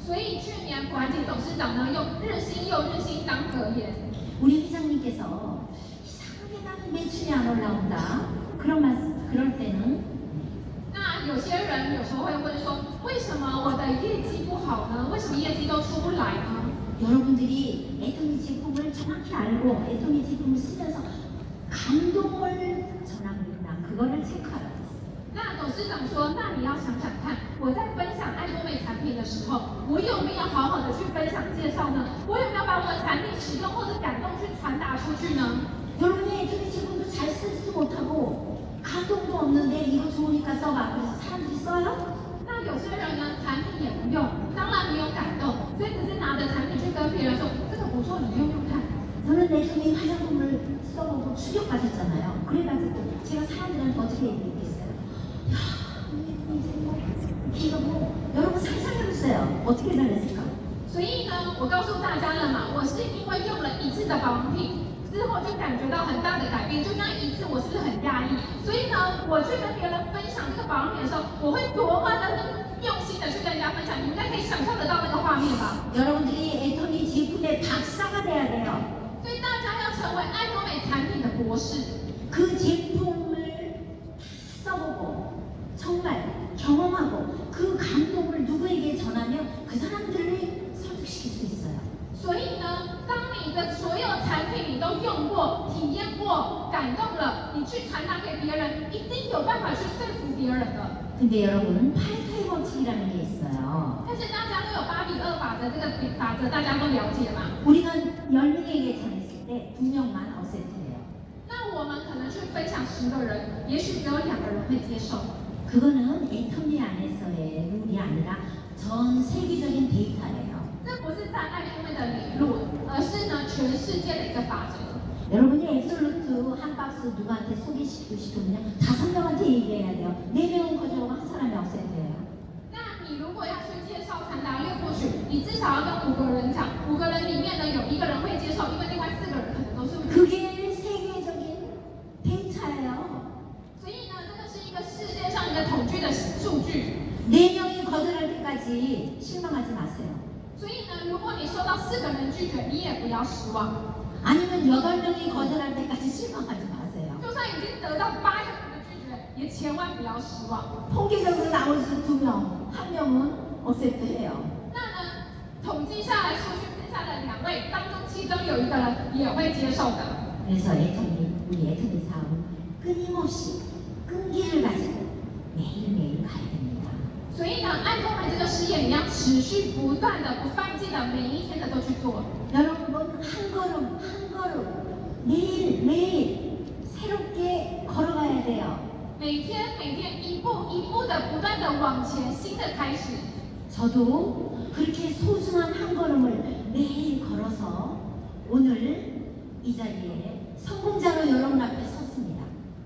所以去年管理董事长呢，用日新又日新当格言。 우리 회장님께서 이상하게 나는 매출이 안 올라온다. 그런 말, 그럴 때는 那有些人有时候会问说，为什么我的业绩不好呢？为什么业绩都出不来呢？ 여러분들이 애터미 제품을 정확히 알고 애터미 제품을 쓰면서 감동을 전하고 있나 그거를 체크하라고 했어요. 那董事长说，那你要想想看，我在分享爱多美产品的时候，我有没有好好的去分享介绍呢？我有没有把我的产品使用或者感动去传达出去呢？ 여러분이 애터미 제품도 잘 쓰지도 못하고 감동도 없는데 이거 좋으니까 써봐. 그래서 사람들이 써요? 那有些人呢，产品也不用，当然没有感动，所以只是拿着产品去跟别人说这个不错，你用用看。 저는 애터미 화장품을 써보고 충격받았잖아요. 그래가지고 제가 사람들한테 어떻게 얘기했어요? 야, 이 제품 이거 뭐 여러분 상상해보세요. 어떻게 잘했을까? 所以呢，我告诉大家了嘛，我是因为用了一次的保养品之后，就感觉到很大的改变，就那一次我是不是很压抑？所以呢，我去跟别人分享这个保养品的时候，我会多么的用心的去跟人家分享，你们应该可以想象得到那个画面吧？ 여러분들이 애터미 제품의 박사가 돼야 돼요. 所以大家要成为爱多美产品的博士。 그 제품을 써보고 정말 경험하고 그 감동을 누구에게 전하면 그 사람들을 설득시킬 수 있어요. 所以呢，当你的所有产品你都用过、体验过、感动了，你去传达给别人，一定有办法去说服别人的。 근데 여러분 8K 법칙이라는 게 있어요. 但是大家都有八比二法则这个法则，大家都了解嘛？ 우리가 10명에게 전했을 때 2명만 어셉트해요. 那我们可能去分享十个人，也许只有两个人会接受。 그거는 애터미 안에서의 룰이 아니라 전 세계적인 데이터예요. 这不是在爱多美的理论，而是呢全世界的一个法则。 여러분이 앱솔루트 한 박스 누구한테 소개시키고 싶으면 다섯 명한테 얘기해야 돼요. 네 명은 거절하고 한 사람이 없어야 돼요. 那你如果要去介绍传达六部曲，你至少要跟五个人讲，五个人里面呢有一个人会接受，因为另外四个人可能都是不 그게 上一个统计的数据。 네 명이 거절할 때까지 실망하지 마세요. 所以呢，如果你收到四个人拒绝，你也不要失望。 아니면 여덟 명이 거절할 때까지 실망하지 마세요. 就算已经得到八个人的拒绝，也千万不要失望。 통계적으로 나올 수 두 명, 한 명은 없애도 해요. 那呢，统计下来，数据剩下的两位当中，其中有一个人也会接受的。 그래서 애터미, 우리 애터미 사업은 끊임없이 끈기를 가지고 매일매일 가야 됩니다. 所以呢，爱多美这个事业，你要持续不断的、不放弃的，每一天的都去做。 여러분 한 걸음 한 걸음 매일 매일 새롭게 걸어가야 돼요. 每天每天一步一步的不断的往前，新的开始。 저도 그렇게 소중한 한 걸음을 매일 걸어서 오늘 이 자리에 성공자로 여러분 앞에 섰습니다.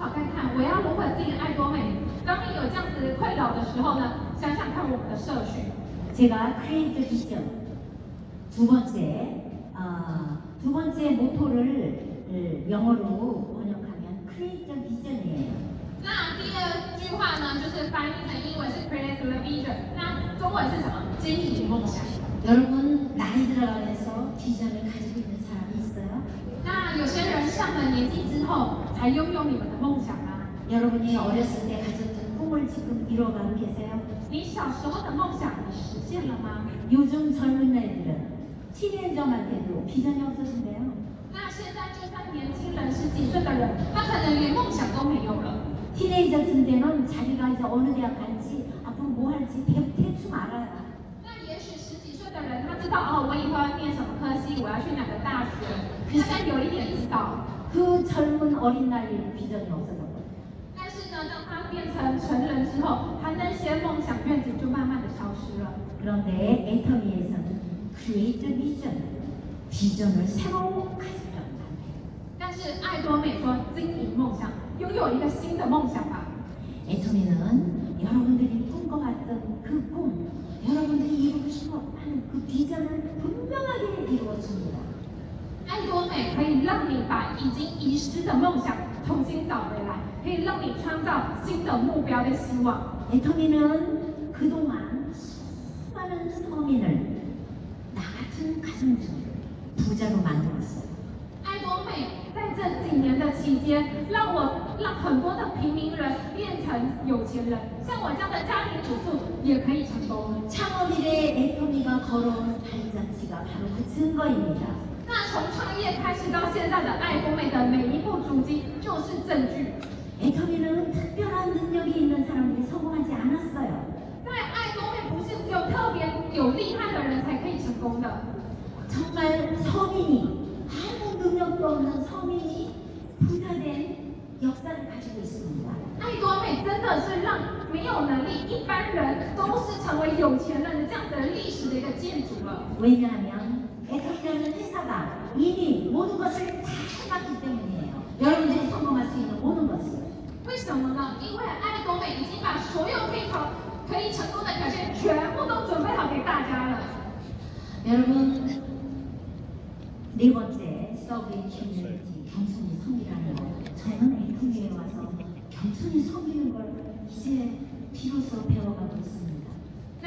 大家思考看看，我要如何经营爱多美？当你有这样子的困扰的时候呢，想想看我们的社训。 제가 크리에이터 비전 두 번째 어, 두 번째 모토를 을 영어로 번역하면 크리에이터 비전이에요. 那第二句话呢，就是翻译成英文是 create the vision，那中文是什么？经营梦想。 여러분 나이 들어가면서 비전을 가지고 있는 사람이 있어요? 那有些人上了年纪之后， 才拥有你们的梦想吗？ 여러분이 어렸을 때 가졌던 꿈을 지금 이뤄가고 계세요? 你小时候的梦想，你实现了吗？ 요즘 젊은 애들은 티네이저한테도 비전이 없어진대요. 那现在就算年轻人十几岁的人，他可能连梦想都没有了。 티네이저쯤 되면 자기가 이제 어느 대학 갈지 앞으로 뭐 할지 대, 대충 알아요. 那也许十几岁的人，他知道哦，我以后要念什么科系，我要去哪个大学，大概有一点知道。 그 젊은 어린 나이에 비전이 없어졌거든요. 但是呢，当他变成成人之后，他那些梦想愿景就慢慢的消失了。 그런데 애터미에서는 크리에이터 비전, 비전을 새로 가지려고 합니다. 但是爱多美说，经营梦想，拥有一个新的梦想吧。 애터미는 여러분들이 꿈꿔왔던 그 꿈, 여러분들이 이루고 싶어 하는 그 비전을 분명하게 이루어줍니다. 爱多美可以让你把已经遗失的梦想重新找回来，可以让你创造新的目标跟希望。 애터미는 그동안 수많은 서민을 나 같은 가정주를 부자로 만들었어요. 爱多美在这几年的期间，让我让很多的平民人变成有钱人，像我这样的家庭主妇也可以成功。 창업 이래 애터미가 걸어온 발자취가 바로 그 증거입니다. 那从创业开始到现在的爱多美的每一步足迹就是证据。 애터미는 특별한 능력이 있는 사람들이 성공하지 않았어요. 在爱多美不是只有特别有厉害的人才可以成功的， 정말 서민이 아무 능력도 없는 서민이 부자된 역사를 가지고 있습니다. 爱多美真的是让没有能力一般人都是成为有钱人的这样子的历史的一个建筑了。 왜냐하면 애터미라는 회사가 이미 모든 것을 다 해봤기 때문이에요. 여러분들이 성공할 수 있는 모든 것을. 为什么呢？因为爱多美已经把所有可以考、可以成功的条件全部都准备好给大家了。 여러분 네 번째 서브웨이 커뮤니티 겸손히 섬기라는 거 저는 애터미에 와서 겸손히 섬기는 걸 이제 비로소 배워가고 있습니다.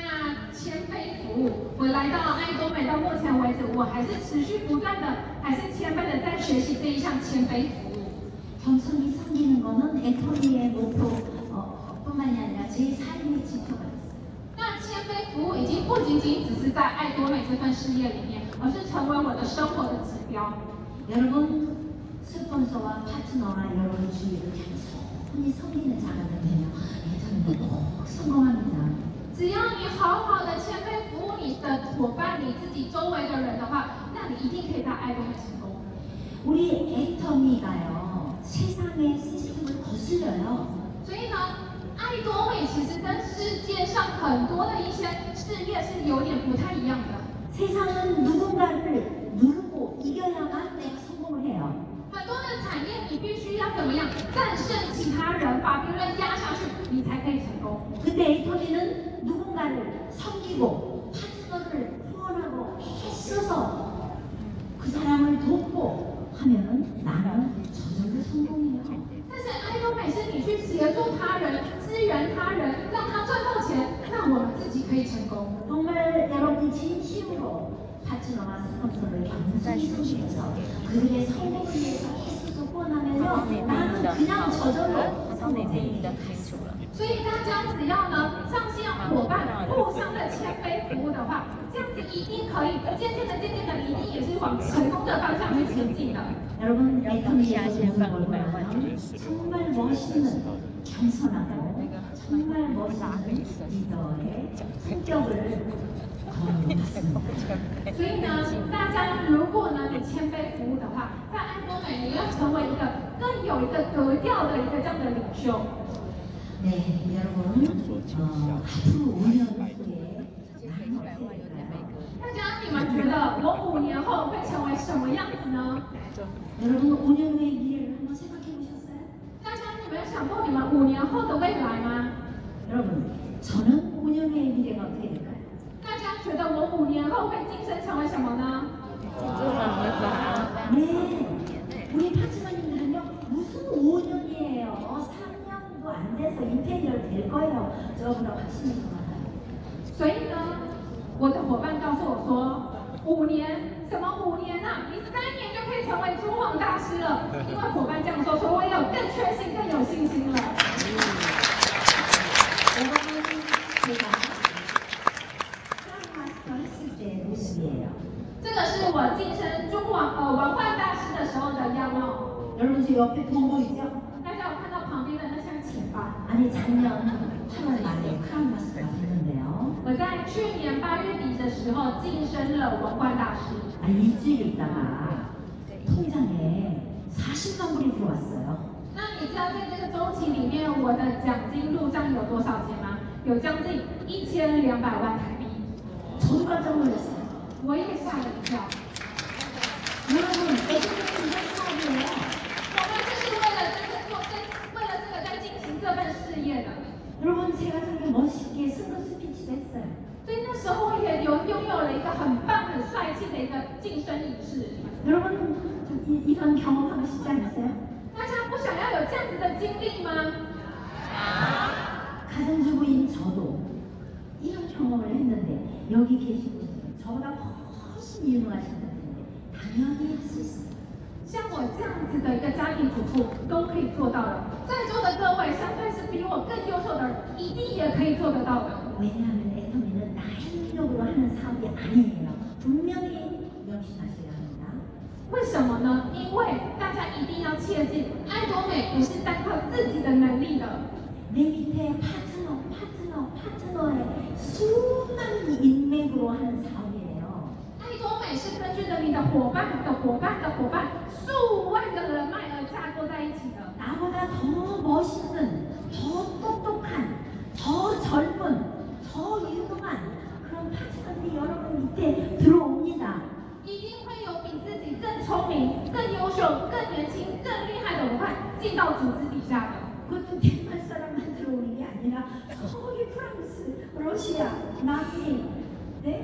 那谦卑服务，我来到爱多美到目前为止，我还是持续不断的，还是谦卑的在学习这一项谦卑服务。 겸손히 섬기는 거는 애터미의 모토 어, 뿐만이 아니라 제 삶의 지표가 됐어요. 那谦卑服务已经不仅仅只是在爱多美这份事业里面，而是成为我的生活的指标。 여러분 스폰서와 파트 파트너와 여러분 주위를 겸손히 섬기는 자가 되면 애터미는 꼭 성공합니다. 只要你好好的谦卑服务你的伙伴、你自己周围的人的话，那你一定可以在爱中成功。 우리 애터미가요 세상의 시스템을 거슬려요. 所以呢，爱多美其实跟世界上很多的一些事业是有点不太一样的。 세상은 누군가를 누르고 이겨야만 내가 성공을 해요. 很多的产业你必须要怎么样战胜其他人，把别人压下去，你才可以成功。 근데 애터미는 누군가를 섬기고 파트너를 후원하고 애써서 그 사람을 돕고 하면은 나는 저절로 성공해요. 但是爱多美是你去协助他人、支援他人，让他赚到钱，那我们自己可以成功。 정말 여러분이 진심으로 파트너와 스폰서를 겸손히 섬기면서 그들의 성공을 위해서 애써서 후원하면요 나는 그냥 저절로 성공됩니다. 所以大家只要呢上线伙伴互相的谦卑服务的话，这样子一定可以，渐渐的、渐渐的，你一定也是往成功的方向去前进的。 여러분 애터미에서 보는 걸보면 정말 멋있는 겸손하고 정말 멋있는 리더의 성격을 거론했습니다. 所以呢，大家如果呢你谦卑服务的话，在爱多美你要成为一个更有一个格调的一个这样的领袖。 네, 여러분 어, 앞으로 5년 후에 나는 어떻게 될까요? 大家你们觉得我五年后会成为什么样子呢？ 여러분 5년 후의 미래를 한번 생각해 보셨어요? 大家你们有想过你们五年后的未来吗？ 여러분 저는 5년 후의 미래가 어떻게 될까요? 大家觉得我五年后会晋升成为什么呢？ 네, 우리 파트너님들은요 무슨 5년이에요? 3년도 안 돼서 인테리어 될 거예요. 저보다 훨씬 더 많아요. 所以呢，我的伙伴告诉我说，五年什么五年啊？你三年就可以成为珠皇大师了。因为伙伴这样说，所以我也有更确信、更有信心了。 여러분 제가 크라운 마스터 했을 때 모습이에요. 这个是我晋升珠皇呃文化大师的时候的样貌。 여러분 제 옆에 돈 보이죠? 아니 작년 8월 말에 크라운 마스터가 됐는데요. 我在去年八月底的时候晋升了文化大师。 아 일주일 있다가 통장에 40만 불이 들어왔어요. 那你知道在这个周期里面，我的奖金入账有多少钱吗？有将近一千两百万台币， 저도 깜짝 놀랐어요. 我也吓了一跳。 여러분 애들은 이런 사업이에요. 我们就是为了这个做这，为了这个在 进行这份事业的。 여러분 제가 되게 멋있게 승부 스피치도 했어요. 所以那时候也有拥有了一个很棒、很帅气的一个晋升仪式。 여러분 이, 이런 경험하고 싶지 않으세요? 大家不想要有这样子的经历吗？ 가정주부인 저도 이런 경험을 했는데 여기 계신 분들은 저보다 훨씬 유능하신 분인데 당연히 할 수 있어요. 像我这样子的一个家庭主妇都可以做到的，在座的各位相对是比我更优秀的人，一定也可以做得到的。 왜냐하면 애터미는 나의 능력으로 하는 사업이 아니에요. 분명히 명심하셔야 합니다. 为什么呢？因为大家一定要切记，爱多美不是单靠自己的能力的。 내 밑에 파트너, 파트너, 파트너의 수많은 인맥으로 하는 사업이에요. 爱多美是根据着你的伙伴的伙伴的伙伴数万个人脉而架构在一起的。 나보다 더 멋있는, 더 똑똑한, 더 젊은, 더 유능한 그런 파트너들이 여러분 밑에 들어옵니다. 一定会有比自己更聪明、更优秀、更年轻、更厉害的伙伴进到组织底下的。 그것도 대만 사람만 들어오는 게 아니라 저기 프랑스, 러시아, 남미, 네?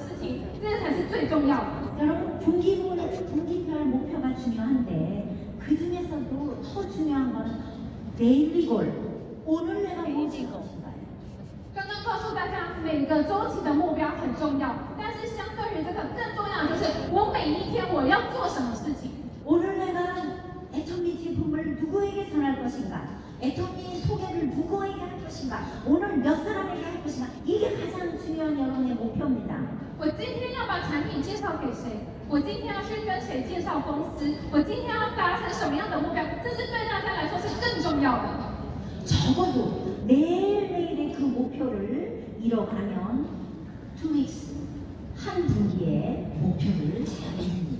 这才是最重要的。 여러분 분기별, 분기별 목표가 중요한데 그 중에서도 더 중요한 건 데일리 골 오늘 내가 무엇을 할 것인가요? 刚刚告诉大家，每个周期的目标很重要，但是相对于这个更重要的就是我每一天我要做什么事情。 오늘 내가 애터미 제품을 누구에게 전할 것인가? 애터미 소개를 누구에게 할 것인가? 오늘 몇 사람에게 할 것인가? 이게 가장 중요한 여러분의 목표입니다. 我今天要把产品介绍给谁？我今天要去跟谁介绍公司？我今天要达成什么样的目标？这是对大家来说是更重要的。 적어도 매일매일의 그 목표를 이뤄가면 2weeks 한 분기의 목표를 제안합니다.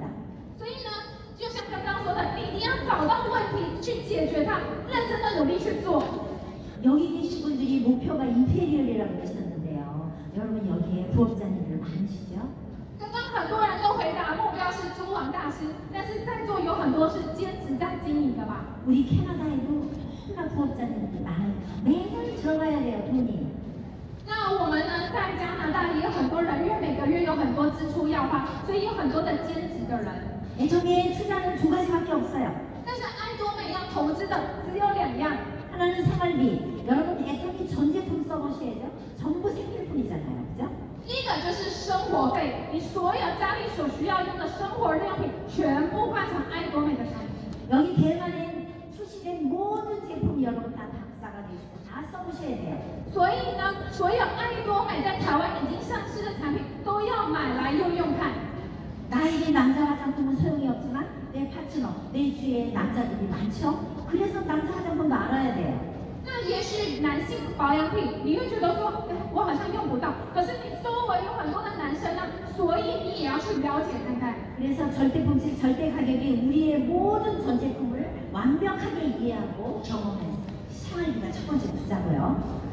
所以呢，就像刚刚说的，你一定要找到问题去解决它，认真的努力去做。 여기 계신 분들이 목표가 임페리얼이라고 하셨는데요. 여러분 여기에 부업자님들 많으시죠? 刚刚很多人都回答目标是诸王大师，但是在座有很多是兼职在经营的吧？ 우리 캐나다에도 너무나 부업자님들이 많아요. 매달 들어가야 돼요, 돈이. 那我们呢，在加拿大也有很多人，因为每个月有很多支出要花，所以有很多的兼职的人。 애정의 투자는 두 가지밖에 없어요. 但是爱多美要投资的只有两样， 하나는 생활비. 여러분 애정이 전 제품 써보셔야죠. 전부 생필품이잖아요, 그죠? 第一个就是生活费，你所有家里所需要用的生活用品全部换成爱多美的产品。 여기 대만에 출시된 모든 제품이 여러분 다 박사가 되시고 다 써보셔야 돼요. 所以呢，所有爱多美在台湾已经上市的产品都要买来用用看。 나에게 남자 화장품은 소용이 없지만 내 파트너, 내 주위에 남자들이 많죠? 그래서 남자 화장품도 알아야 돼요. 那也许男性保养品，你会觉得说，哎，我好像用不到，可是你周围有很多的男生呢，所以你也要去了解看看。 그래서 절대 품질, 절대 가격이 우리의 모든 전 제품을 완벽하게 이해하고 경험해서 생활비가 첫 번째 투자고요.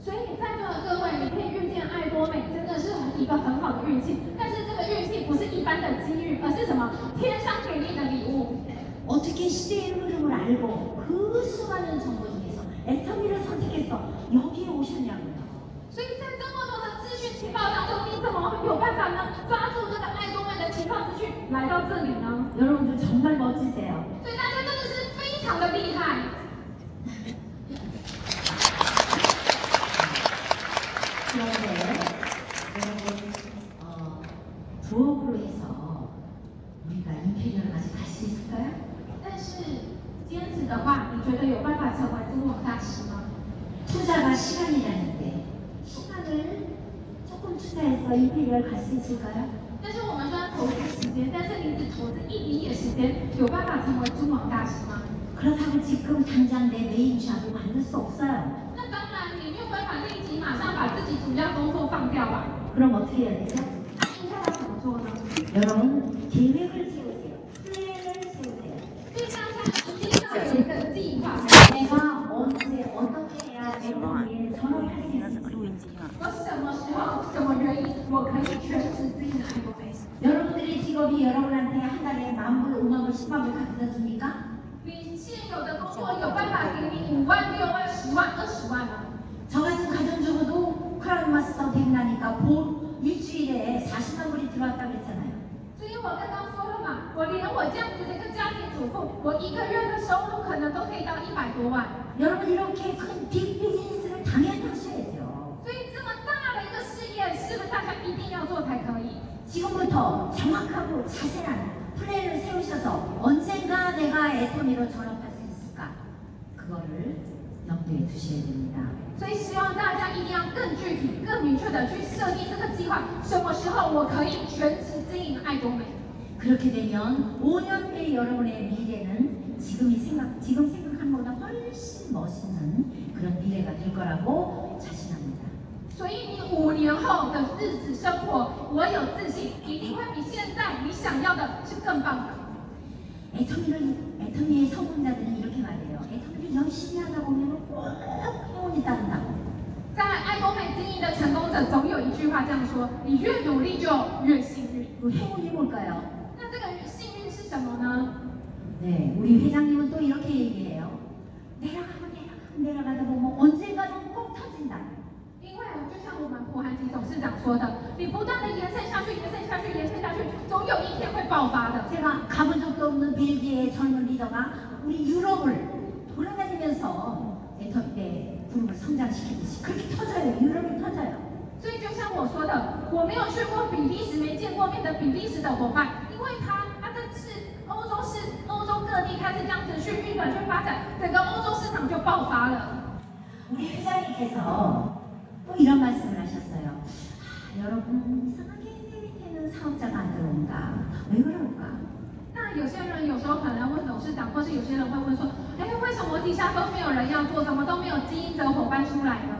所以在座的各位，你可以遇见爱多美，真的是一个很好的运气。但是这个运气不是一般的机遇，而是什么？天上给你的礼物。 어떻게 시대의 흐름을 알고 그 수많은 정보 중에서 애터미를 선택해서 여기에 오셨냐고요. 所以在这么多的资讯情报当中，你怎么有办法呢？抓住这个爱多美的情报资讯来到这里呢？ 여러분들 정말 멋지세요. 所以大家真的是非常的厉害。 是兼职的话，你觉得有办法成为中网大师吗？ 투자가 시간이라는데 시간을 조금 투자해서 임페리얼 갈 수 있을까요? 但是我们说要投资时间，但是你只投资一点点时间，有办法成为中网大师吗？ 그렇다고 지금 당장 내 메인 샵을 만들 수 없어요. 那当然，你没有办法立即马上把自己主要工作放掉吧？ 그럼 어떻게 해야 되죠? 应该要怎么做呢？ 여러분 계획을 세우세요. 플랜을 여러분들의 직업이 여러분한테 한 달에 만 불, 오만 불, 십만 불 갖다 줍니까? 现有的工作有办法给你五万、六万、十万、二十万吗？저 같은 가정주부도 크라운 마스터 되나니까 볼 일주일에 40만 불이 들어왔다고 했잖아요. 我刚刚说了嘛，我连我这样子的一个家庭主妇，我一个月的收入可能都可以到一百多万。 여러분 이렇게 큰 빅 비즈니스를 당연히 하셔야죠. 所以这么大的一个事业，是不是大家一定要做才可以？ 지금부터 정확하고 자세한 플랜을 세우셔서 언젠가 내가 애터미로 전업할 수 있을까? 그거를 염두에 두셔야 됩니다. 所以希望大家一定要更具体、更明确的去设定这个计划，什么时候我可以全职经营爱多美。 그렇게 되면 5년 뒤 여러분의 미래는 지금이 생각, 지금 생각한 것보다 훨씬 멋있는 그런 미래가 될 거라고 자신합니다. 所以你五年后的日子生活，我有自信，一定会比现在你想要的是更棒的。 애터미를, 애터미의 성공자들은 이렇게 말해요. 句话这样说：你越努力就越幸运。 그 행운이 뭘까요? 那这个幸运是什么呢？ 네, 우리 회장님은 또 이렇게 얘기해요. 내려가고 내려가고 내려가다 보면 언젠가는 꼭 터진다. 因为就像我们胡汉吉董事长说的，你不断的延伸下去，延伸下去，延伸下去，总有一天会爆发的。 제가 가본 적도 없는 벨기에 젊은 리더가 우리 유럽을 돌아다니면서 애터미 때 그룹을 성장시키듯이 그렇게 터져요. 유럽이 터져요. 所以就像我说的，我没有去过比利时，没见过面的比利时的伙伴，因为他他这次欧洲是欧洲各地开始这样子去运转去发展，整个欧洲市场就爆发了。 우리 회장님께서 또 이런 말씀을 하셨어요. 아, 여러분 이상하게 내 밑에는 사업자가 안 들어온다. 왜 그럴까? 那有些人有时候可能问董事长，或是有些人会问说，哎，为什么底下都没有人要做，怎么都没有经营者伙伴出来呢？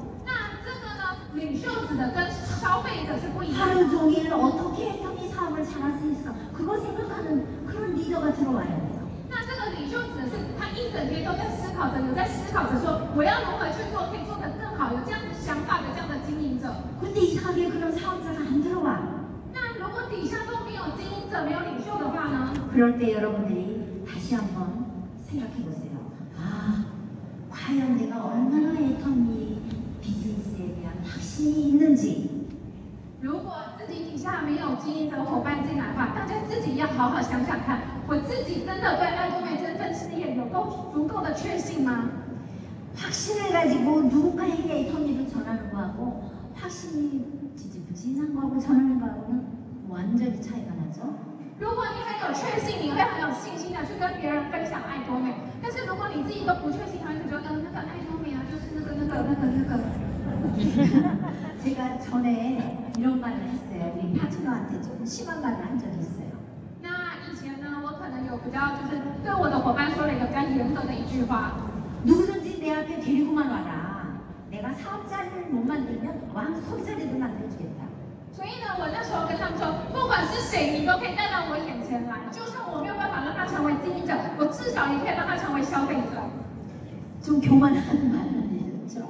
하루 종일 어떻게 애터미 사업을 잘할 수 있을까? 그거 생각하는 그런 리더가 들어와야 돼요. 那这个领袖指的是他一整天都在思考着，有在思考着说我要如何去做，可以做得更好，有这样子想法的这样的经营者。 근데 이상하게 그런 사업자가 안 들어와. 那如果底下都没有经营者、没有领袖的话呢？ 그럴 때 여러분들이 다시 한번 생각해 보세요. 아, 과연 내가 얼마나 애터미 비즈니 스에 대한 확신이 있는지 如果自己底下没有经营者伙伴进来的话，大家自己要好好想想看，我自己真的对爱多美这份事业有够足够的确信吗？ 확신을 가지고 누군가에게 애터미를 전하는 거하고 확신이 지지부진한 거하고 전하는 거하고는 완전히 차이가 나죠. 如果你很有确信，你会很有信心的去跟别人分享爱多美。但是如果你自己都不确信，他会觉得，嗯，那个爱多美啊，就是那个那个那个那个。 제가 전에 이런 말을 했어요. 우리 파트너한테 좀 심한 말을 한 적이 있어요. 那以前呢，我可能有比较就是对我的伙伴说了一个比较严格的一句话， 누구든지 내 앞에 데리고만 와라. 내가 사업자를 못 만들면 왕 소비자리도 만들어주겠다. 所以呢，我那时候跟他们说，不管是谁，你都可以带到我眼前来。就算我没有办法让他成为经营者，我至少也可以让他成为消费者。 좀 교만한 말이죠.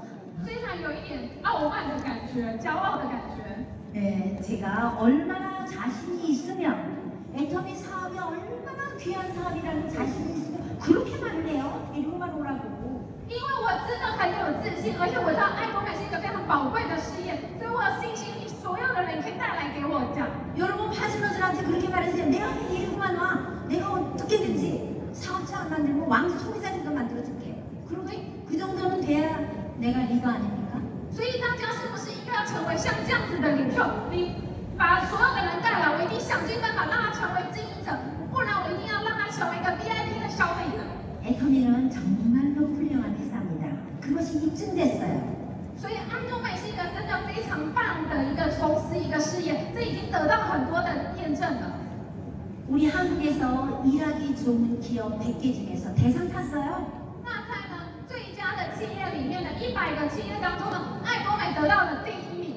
非常有一点傲慢的感觉，骄傲的感觉。 네, 제가 얼마나 자신이 있으면 애터미 사업이 얼마나 귀한 사업이라는 자신이 있으면 그렇게 말을 해요. 데리고만 오라고. 因为我真的很有自信，而且我知道爱多美是一个非常宝贵的事业，所以我有信心，你所有的人可以带来给我讲。 여러분 파트너들한테 그렇게 말하세요. 내가 데리고만 와. 내가 어떻게든지 사업자 만들고 왕 소비자리도 만들어줄게. 그러그 정도는 돼야 내가 리더 아닙니까? 所以大家是不是应该要成为像这样子的领袖？你把所有的人带来，我一定想尽办法让他成为经营者，不然我一定要让他成为一个 VIP 的消费者。 애터미는 정말로 훌륭한 회사입니다. 그것이 입증됐어요. 所以爱多美是一个真的非常棒的一个公司、一个事业，这已经得到很多的验证了。 우리 한국에서 일하기 좋은 기업 100개 중에서 대상 탔어요. 那在呢最佳的企业里面的一百个企业当中呢，爱多美得到了第一名。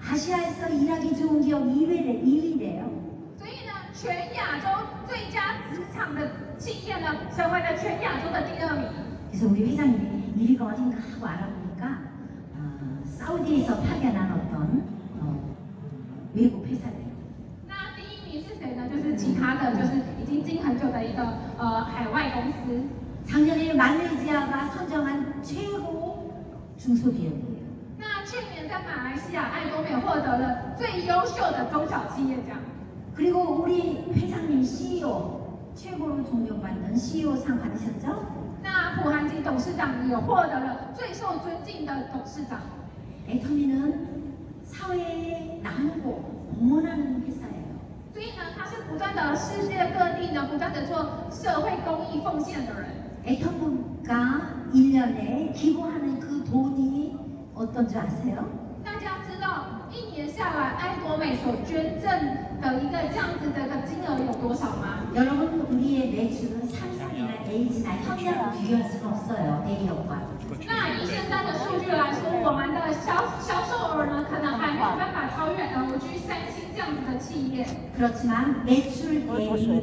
아시아에서 일하기 좋은 기업 2위래, 2위래요. 所以呢， 全亚洲最佳职场的企业呢，成为了全亚洲的第二名。 그래서 우리 회장님이 일이가 어딘가 하고 알아보니까 어, 사우디에서 파견한 어떤 어, 외국 회사래요. 那第一名是谁呢？就是其他的，就是已经经很久的一个呃海外公司。 작년에 말레이시아가 선정한 최고 중소기업이에요. 那去年在马来西亚爱多美获得了最优秀的中小企业奖。 그리고 우리 회장님 CEO 최고로 존경받는 CEO 상 받으셨죠? 那朴韩金董事长也获得了最受尊敬的董事长。 애터미는 사회에 나누고 공헌하는 회사예요. 所以呢，他是不断的世界各地呢，不断的做社会公益奉献的人。 애터미가 1년에 기부하는 그 돈이 어떤 줄 아세요? 大家知道，一年下来，爱多美所捐赠的一个这样子的一个金额有多少吗？ 여러분 우리의 매출은 삼성이나 LG나 현대하고 비교할 수가 없어요. 대기업과. 那以现在的数据来说，我们的销销售额呢，可能还没有办法超越 LG、三星这样子的企业。 그렇지만 매출 대비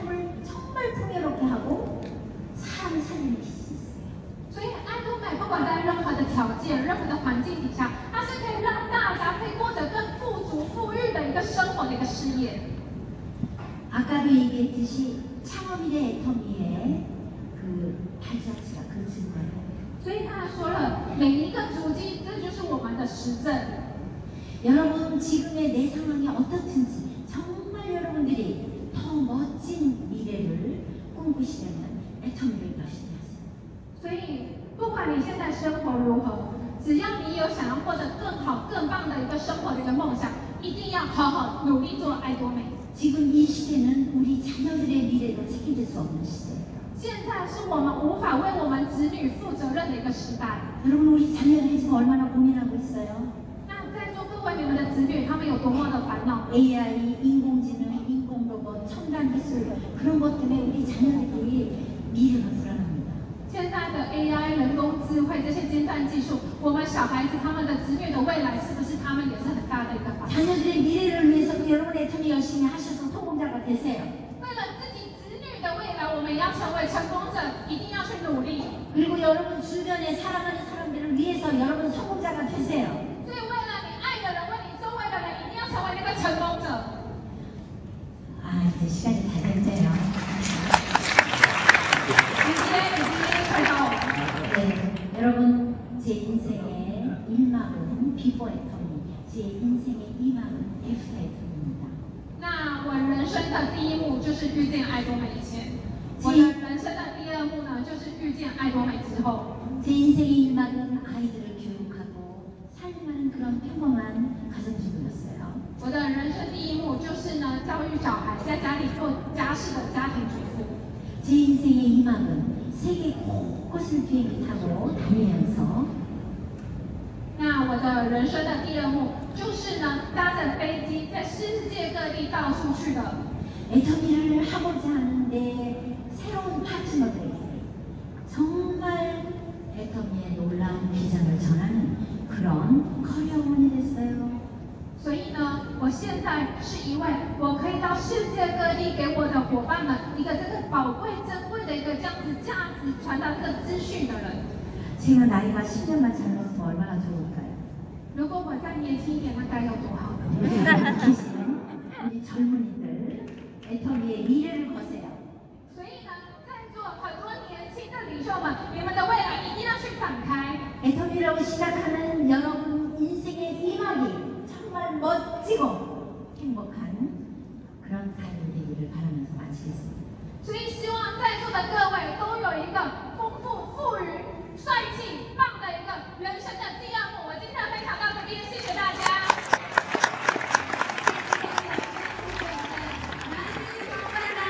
정말 풍요롭게 하고 사람을 살리는 기술이 있어요. 所以爱多美不管在任何的条件、任何的环境底下，它是可以让大家可以过着更富足、富裕的一个生活的一个事业。 아까도 얘기했듯이 창업일의 애터미의 그 발자취가 그 증거예요. 所以他说了，每一个足迹，这就是我们的实证。 여러분 지금의 내 상황이 어떻든지 정말 여러분들이 더 멋진 미래를 꿈꾸시려면 애터미를 열심히 하세요. 所以不管你现在生活如何，只要你有想要过得更好、更棒的一个生活的一个梦想，一定要好好努力做爱多美。 지금 이 시대는 우리 자녀들의 미래도 책임질 수 없는 시대예요. 现在是我们无法为我们子女负责任的一个时代。 여러분 우리 자녀들이 지금 얼마나 고민하고 있어요? 那在座各位，你们的子女他们有多么的烦恼？ AI, 인공지능, 인공로봇, 첨단 기술 그런 것 때문에 우리 자녀들이 미래가 불안합니다. 现在的 AI、人工智慧这些尖端技术，我们小孩子他们的子女的未来，是不是他们也是很大的一个烦恼？ 자녀들의 미래를 위해서도 여러분 애터미 열심히 하셔서 성공자가 되세요. 为了自己子女的未来，我们要成为成功者，一定要去努力。 그리고 여러분 주변에 사랑하는 사람들을 위해서 여러분 성공자가 되세요. 아 이제 시간이 다 됐네요. 时间已经快到了。 네, 여러분 제 인생의 1막은 비포 애터미, 제 인생의 2막은 애프터 애터미입니다. 那我人生的第一幕就是遇见爱多美以前，我的人生的第二幕呢，就是遇见爱多美之后。 제 인생의 1막은 아이들을 교육하고 살림하는 그런 평범한 가정주부였어요. 我的人生第一幕就是呢，教育小孩，在家里做家事的家庭主妇。 제 인생의 2막은 세계 곳곳을 비행기 타고 다니면서 那我的人生的第二幕就是呢，搭着飞机在世界各地到处去的。 애터미를 하고자 하는데 새로운 파트너들에게 정말 애터미의 놀라운 비전을 전하는 그런 커리어원이 됐어요. 所以呢，我现在是一位我可以到世界各地给我的伙伴们一个这个宝贵珍贵的一个这样子价值传达这个资讯的人。 제가 나이가 10년만 젊었으면 얼마나 좋을까요? 如果我再年轻一点，那该有多好呢？ 계신 우리 젊은이들 애터미의 미래를 거세요. 所以呢，在座很多年轻的领袖们，你们的未来一定要去展开。 애터미라고 시작하는 여러분 인생의 2막이 정말 멋지고 행복한 그런 삶이 되기를 바라면서 마치겠습니다. 所以希望在座的各位都有一个丰富、富裕、帅气、棒的一个人生的第二幕。我今天非常高的毕业，谢谢大家。